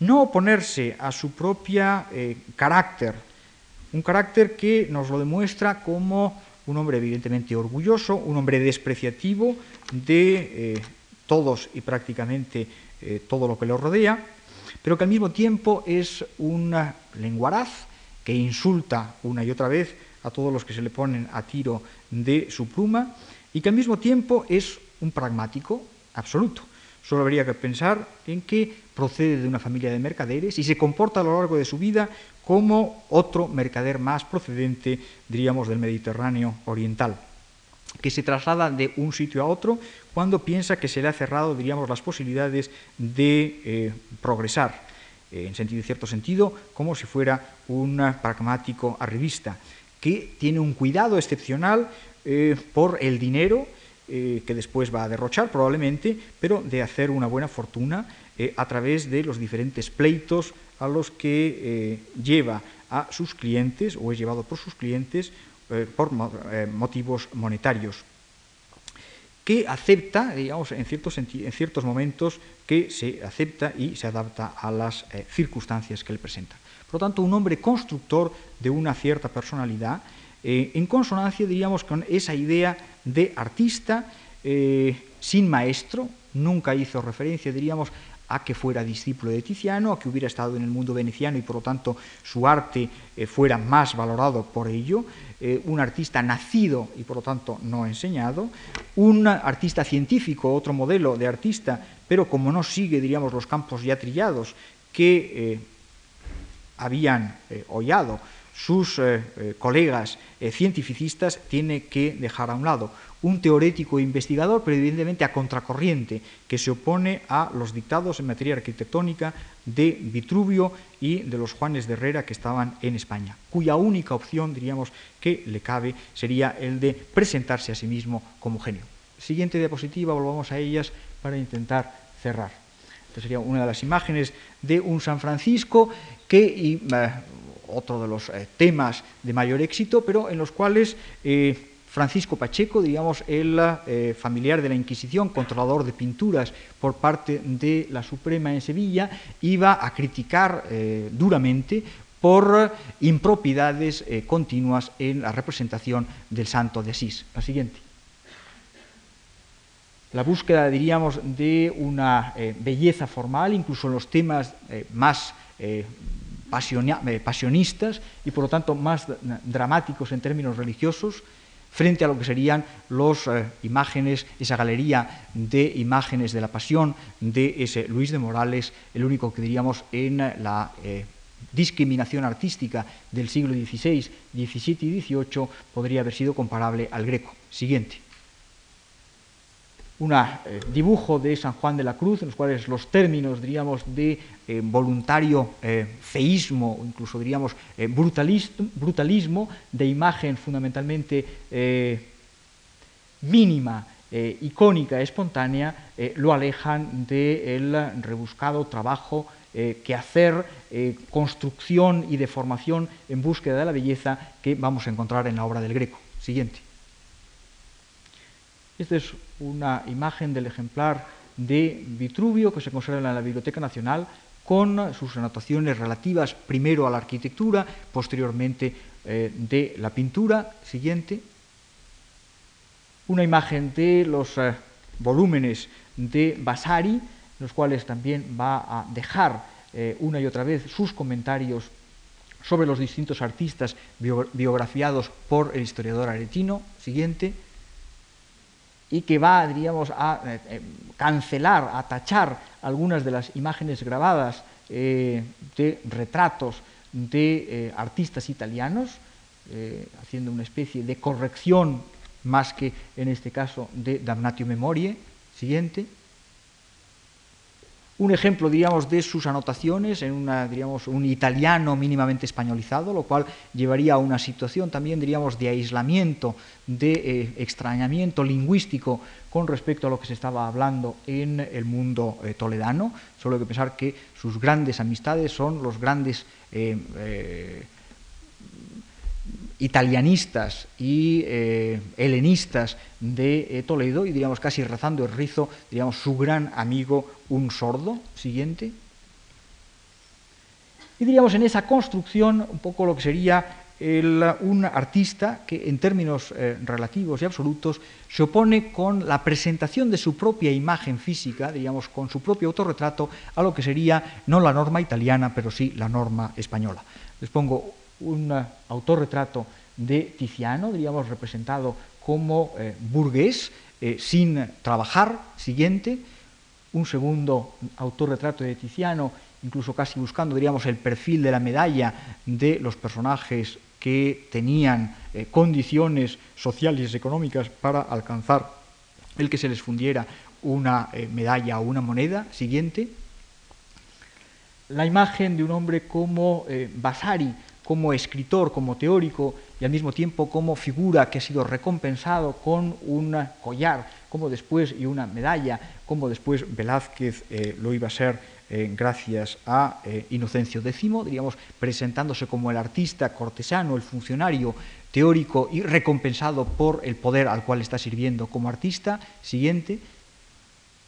[SPEAKER 2] no oponerse a su propia eh, carácter, un carácter que nos lo demuestra como un hombre evidentemente orgulloso, un hombre despreciativo de eh, todos y prácticamente eh, todo lo que lo rodea, pero que al mismo tiempo es un lenguaraz que insulta una y otra vez a todos los que se le ponen a tiro de su pluma y que al mismo tiempo es un pragmático absoluto. Solo habría que pensar en que procede de una familia de mercaderes y se comporta a lo largo de su vida como otro mercader más procedente, diríamos, del Mediterráneo oriental, que se traslada de un sitio a otro cuando piensa que se le ha cerrado, diríamos, las posibilidades de eh, progresar, eh, en sentido, cierto sentido, como si fuera un pragmático arribista, que tiene un cuidado excepcional eh, por el dinero, eh, que después va a derrochar probablemente, pero de hacer una buena fortuna eh, a través de los diferentes pleitos a los que eh, lleva a sus clientes o es llevado por sus clientes por motivos monetarios que acepta, digamos, en ciertos, en ciertos momentos, que se acepta y se adapta a las circunstancias que le presentan. Por lo tanto, un hombre constructor de una cierta personalidad eh, en consonancia, diríamos, con esa idea de artista eh, sin maestro, nunca hizo referencia, diríamos, a que fuera discípulo de Tiziano, a que hubiera estado en el mundo veneciano y por lo tanto su arte eh, fuera más valorado por ello, un artista nacido y por lo tanto no enseñado, un artista científico, otro modelo de artista, pero como no sigue, diríamos, los campos ya trillados que habían hollado sus eh, eh, colegas eh, cientificistas, tiene que dejar a un lado un teórico e investigador, pero evidentemente a contracorriente, que se opone a los dictados en materia arquitectónica de Vitruvio y de los Juanes de Herrera que estaban en España, cuya única opción, diríamos, que le cabe sería el de presentarse a sí mismo como genio. Siguiente diapositiva, volvamos a ellas para intentar cerrar. Esta sería una de las imágenes de un San Francisco que otro de los temas de mayor éxito, pero en los cuales Francisco Pacheco, digamos, el familiar de la Inquisición, controlador de pinturas por parte de la Suprema en Sevilla, iba a criticar duramente por impropiedades continuas en la representación del santo de Asís. La siguiente la búsqueda, diríamos, de una eh, belleza formal, incluso en los temas eh, más eh, pasionistas y por lo tanto más dramáticos en términos religiosos, frente a lo que serían las imágenes, esa galería de imágenes de la pasión de ese Luis de Morales, el único que diríamos en la discriminación artística del siglo XVI, XVII y XVIII podría haber sido comparable al greco. Siguiente un eh, dibujo de San Juan de la Cruz, en los cuales los términos, diríamos, de eh, voluntario eh, feísmo, incluso diríamos brutalismo, de imagen fundamentalmente mínima, icónica, espontánea, lo alejan del rebuscado trabajo que hacer construcción y deformación en búsqueda de la belleza que vamos a encontrar en la obra del Greco. Siguiente. Esta es una imagen del ejemplar de Vitruvio que se conserva en la Biblioteca Nacional con sus anotaciones relativas primero a la arquitectura, posteriormente eh, de la pintura. Siguiente. Una imagen de los eh, volúmenes de Vasari, los cuales también va a dejar eh, una y otra vez sus comentarios sobre los distintos artistas biografiados por el historiador aretino. Siguiente y que va, diríamos, a eh, eh, cancelar, a tachar algunas de las imágenes grabadas eh, de retratos de artistas italianos, haciendo una especie de corrección más que en este caso de Damnatio Memorie. Siguiente un ejemplo, diríamos, de sus anotaciones en una, diríamos, un italiano mínimamente españolizado, lo cual llevaría a una situación también, diríamos, de aislamiento, de eh, extrañamiento lingüístico con respecto a lo que se estaba hablando en el mundo eh, toledano. Solo hay que pensar que sus grandes amistades son los grandes eh, italianistas y eh, helenistas de eh, Toledo y digamos casi rezando el rizo, digamos su gran amigo un sordo, siguiente. Y diríamos en esa construcción un poco lo que sería un artista que en términos eh, relativos y absolutos se opone con la presentación de su propia imagen física, digamos con su propio autorretrato, a lo que sería no la norma italiana, pero sí la norma española. Les pongo un autorretrato de Tiziano, diríamos representado como eh, burgués, eh, sin trabajar, siguiente, un segundo autorretrato de Tiziano, incluso casi buscando, diríamos, el perfil de la medalla de los personajes que tenían eh, condiciones sociales y económicas para alcanzar el que se les fundiera una medalla o una moneda. Siguiente. La imagen de un hombre como Vasari, como escritor, como teórico y al mismo tiempo como figura que ha sido recompensado con un collar, como después y una medalla, como después Velázquez eh, lo iba a ser eh, gracias a eh, Inocencio X, diríamos, presentándose como el artista cortesano, el funcionario teórico y recompensado por el poder al cual está sirviendo como artista. Siguiente,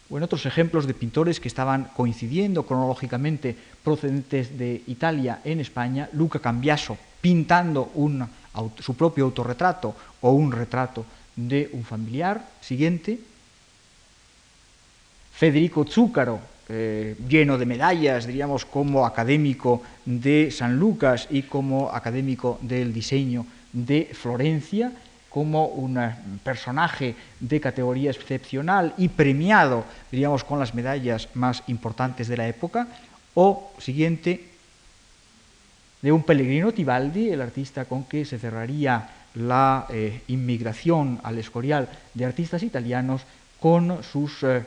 [SPEAKER 2] o en otros ejemplos de pintores que estaban coincidiendo cronológicamente procedentes de Italia en España, Luca Cambiaso pintando su propio autorretrato o un retrato de un familiar. Siguiente. Federico Zúcaro, eh, lleno de medallas, diríamos, como académico de San Lucas y como académico del diseño de Florencia, como un eh, personaje de categoría excepcional y premiado, diríamos, con las medallas más importantes de la época, o siguiente, de un Pellegrino Tibaldi, el artista con que se cerraría la eh, inmigración al Escorial de artistas italianos con sus eh,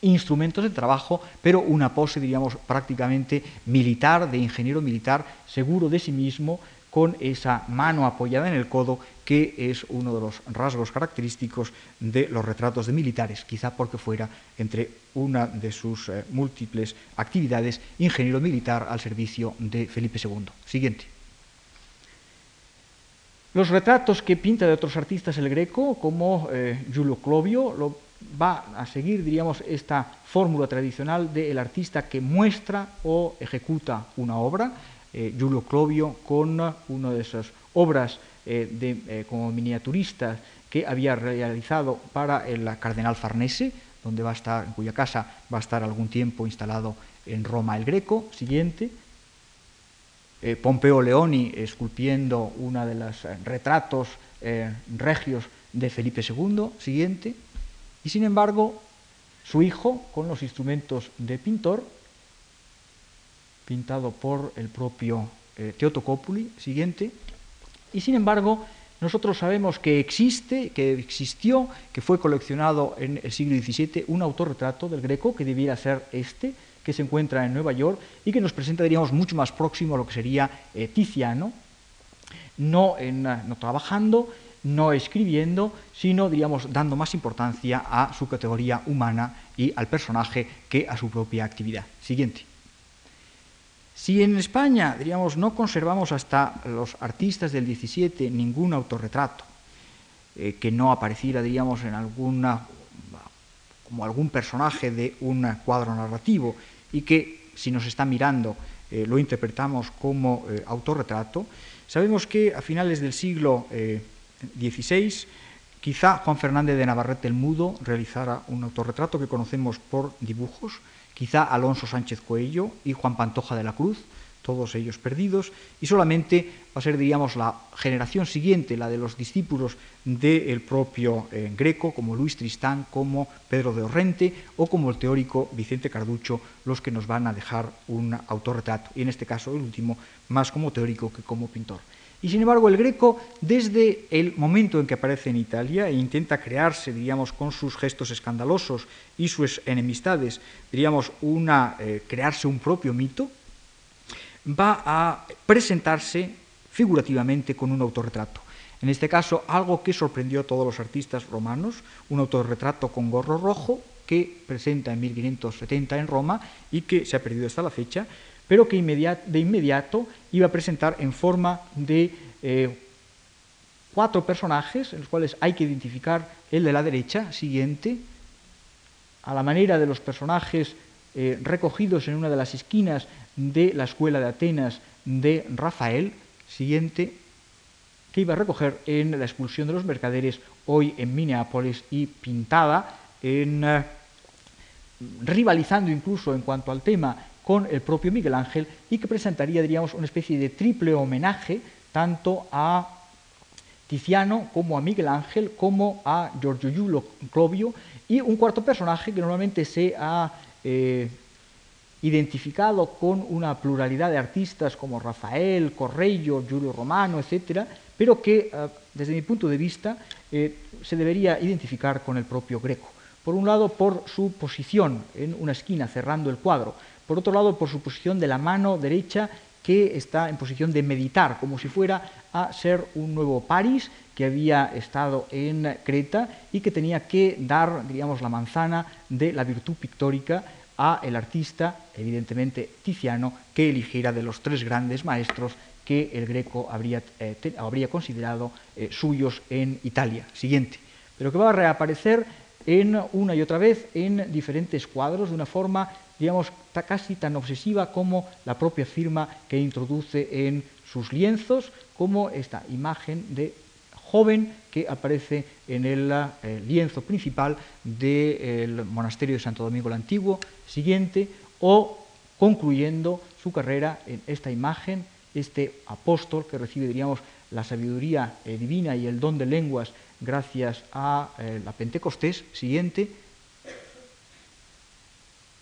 [SPEAKER 2] instrumentos de trabajo, pero una pose, diríamos, prácticamente militar, de ingeniero militar, seguro de sí mismo, con esa mano apoyada en el codo, que es uno de los rasgos característicos de los retratos de militares, quizá porque fuera entre una de sus eh, múltiples actividades ingeniero militar al servicio de Felipe II. Siguiente. Los retratos que pinta de otros artistas el Greco, como Giulio Clovio, lo, va a seguir, diríamos, esta fórmula tradicional del artista que muestra o ejecuta una obra. Giulio Clovio con una de esas obras de, como miniaturistas que había realizado para el cardenal Farnese, donde va a estar, en cuya casa va a estar algún tiempo instalado en Roma el Greco. Siguiente. Eh, Pompeo Leoni esculpiendo uno de los eh, retratos eh, regios de Felipe II. Siguiente. Y sin embargo, su hijo, con los instrumentos de pintor, pintado por el propio Teotocópuli. Siguiente. Y sin embargo, nosotros sabemos que existe, que existió, que fue coleccionado en el siglo XVII un autorretrato del Greco que debiera ser este, que se encuentra en Nueva York y que nos presenta, diríamos, mucho más próximo a lo que sería eh, Tiziano, no, en, no trabajando, no escribiendo, sino, diríamos, dando más importancia a su categoría humana y al personaje que a su propia actividad. Siguiente. Si en España, diríamos, no conservamos hasta los artistas del 17 ningún autorretrato eh, que no apareciera, diríamos, en alguna como algún personaje de un cuadro narrativo y que si nos está mirando eh, lo interpretamos como eh, autorretrato, sabemos que a finales del siglo XVI quizá Juan Fernández de Navarrete el Mudo realizara un autorretrato que conocemos por dibujos, quizá Alonso Sánchez Coello y Juan Pantoja de la Cruz, todos ellos perdidos, y solamente va a ser, diríamos, la generación siguiente, la de los discípulos del propio eh, Greco, como Luis Tristán, como Pedro de Orrente o como el teórico Vicente Carducho, los que nos van a dejar un autorretrato, y en este caso el último más como teórico que como pintor. Y sin embargo, el Greco, desde el momento en que aparece en Italia e intenta crearse, diríamos, con sus gestos escandalosos y sus enemistades, diríamos, una, eh, crearse un propio mito, va a presentarse figurativamente con un autorretrato. En este caso, algo que sorprendió a todos los artistas romanos, un autorretrato con gorro rojo que presenta en 1570 en Roma y que se ha perdido hasta la fecha, pero que de inmediato iba a presentar en forma de eh, cuatro personajes, en los cuales hay que identificar el de la derecha, siguiente, a la manera de los personajes eh, recogidos en una de las esquinas de la escuela de Atenas de Rafael, siguiente, que iba a recoger en la expulsión de los mercaderes hoy en Minneapolis y pintada en, eh, rivalizando incluso en cuanto al tema con el propio Miguel Ángel y que presentaría, diríamos, una especie de triple homenaje tanto a Tiziano como a Miguel Ángel como a Giorgio Giulio Clovio y un cuarto personaje que normalmente se ha eh, identificado con una pluralidad de artistas como Rafael, Correggio, Giulio Romano, etcétera, pero que eh, desde mi punto de vista eh, se debería identificar con el propio Greco. Por un lado, por su posición en una esquina cerrando el cuadro, por otro lado, por su posición de la mano derecha, que está en posición de meditar, como si fuera a ser un nuevo París que había estado en Creta y que tenía que dar, diríamos, la manzana de la virtud pictórica a el artista, evidentemente Tiziano, que eligiera de los tres grandes maestros que el Greco habría, eh, habría considerado eh, suyos en Italia. Siguiente. Pero que va a reaparecer en una y otra vez en diferentes cuadros de una forma digamos, casi tan obsesiva como la propia firma que introduce en sus lienzos, como esta imagen de joven que aparece en el eh, lienzo principal del monasterio de Santo Domingo el Antiguo, siguiente, o concluyendo su carrera en esta imagen, este apóstol que recibe, diríamos, la sabiduría eh, divina y el don de lenguas gracias a eh, la Pentecostés, siguiente,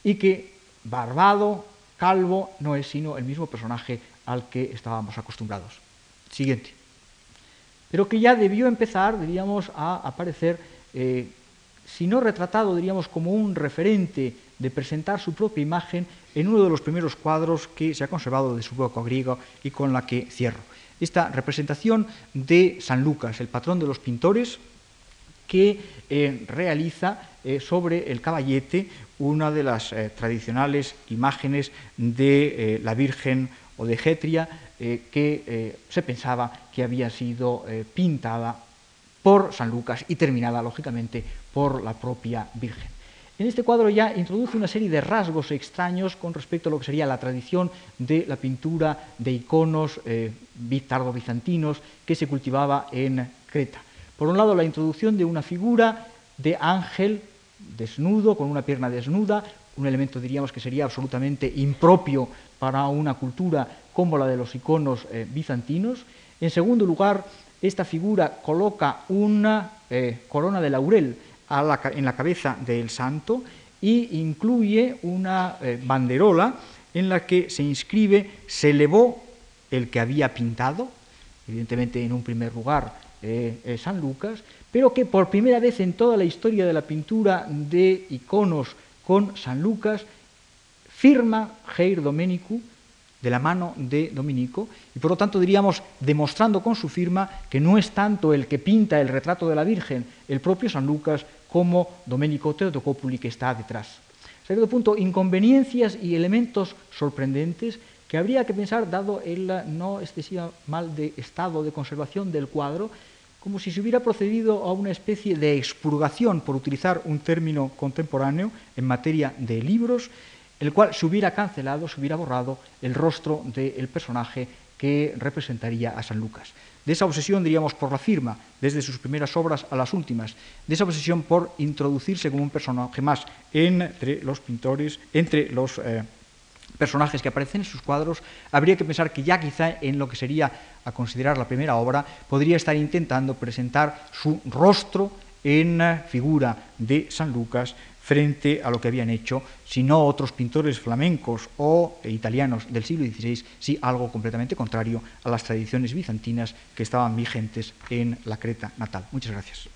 [SPEAKER 2] y que barbado, calvo, no es sino el mismo personaje al que estábamos acostumbrados. Siguiente. Pero que ya debió empezar, diríamos, a aparecer, eh, si no retratado, diríamos, como un referente de presentar su propia imagen en uno de los primeros cuadros que se ha conservado de su época griego y con la que cierro. Esta representación de San Lucas, el patrón de los pintores, que eh, realiza eh, sobre el caballete una de las eh, tradicionales imágenes de la Virgen o de Getria que se pensaba que había sido pintada por San Lucas y terminada, lógicamente, por la propia Virgen. En este cuadro ya introduce una serie de rasgos extraños con respecto a lo que sería la tradición de la pintura de iconos eh, tardo-bizantinos que se cultivaba en Creta. Por un lado, la introducción de una figura de ángel desnudo, con una pierna desnuda, un elemento diríamos que sería absolutamente impropio para una cultura como la de los iconos eh, bizantinos. En segundo lugar, esta figura coloca una eh, corona de laurel en la cabeza del santo y incluye una eh, banderola en la que se inscribe se elevó el que había pintado, evidentemente en un primer lugar San Lucas, pero que por primera vez en toda la historia de la pintura de iconos con San Lucas firma Geir Domenicu de la mano de Dominico, y por lo tanto diríamos, demostrando con su firma que no es tanto el que pinta el retrato de la Virgen, el propio San Lucas, como Domenico Teotocopuli que está detrás. Segundo punto, inconveniencias y elementos sorprendentes que habría que pensar, dado el no excesivo mal de estado de conservación del cuadro, como si se hubiera procedido a una especie de expurgación, por utilizar un término contemporáneo, en materia de libros, el cual se hubiera cancelado, se hubiera borrado el rostro del personaje que representaría a San Lucas. De esa obsesión, diríamos, por la firma, desde sus primeras obras a las últimas, de esa obsesión por introducirse como un personaje más entre los pintores, entre los eh, personajes que aparecen en sus cuadros, habría que pensar que ya quizá en lo que sería a considerar la primera obra, podría estar intentando presentar su rostro en figura de San Lucas, frente a lo que habían hecho, si no otros pintores flamencos o italianos del siglo XVI, sí algo completamente contrario a las tradiciones bizantinas que estaban vigentes en la Creta natal. Muchas gracias.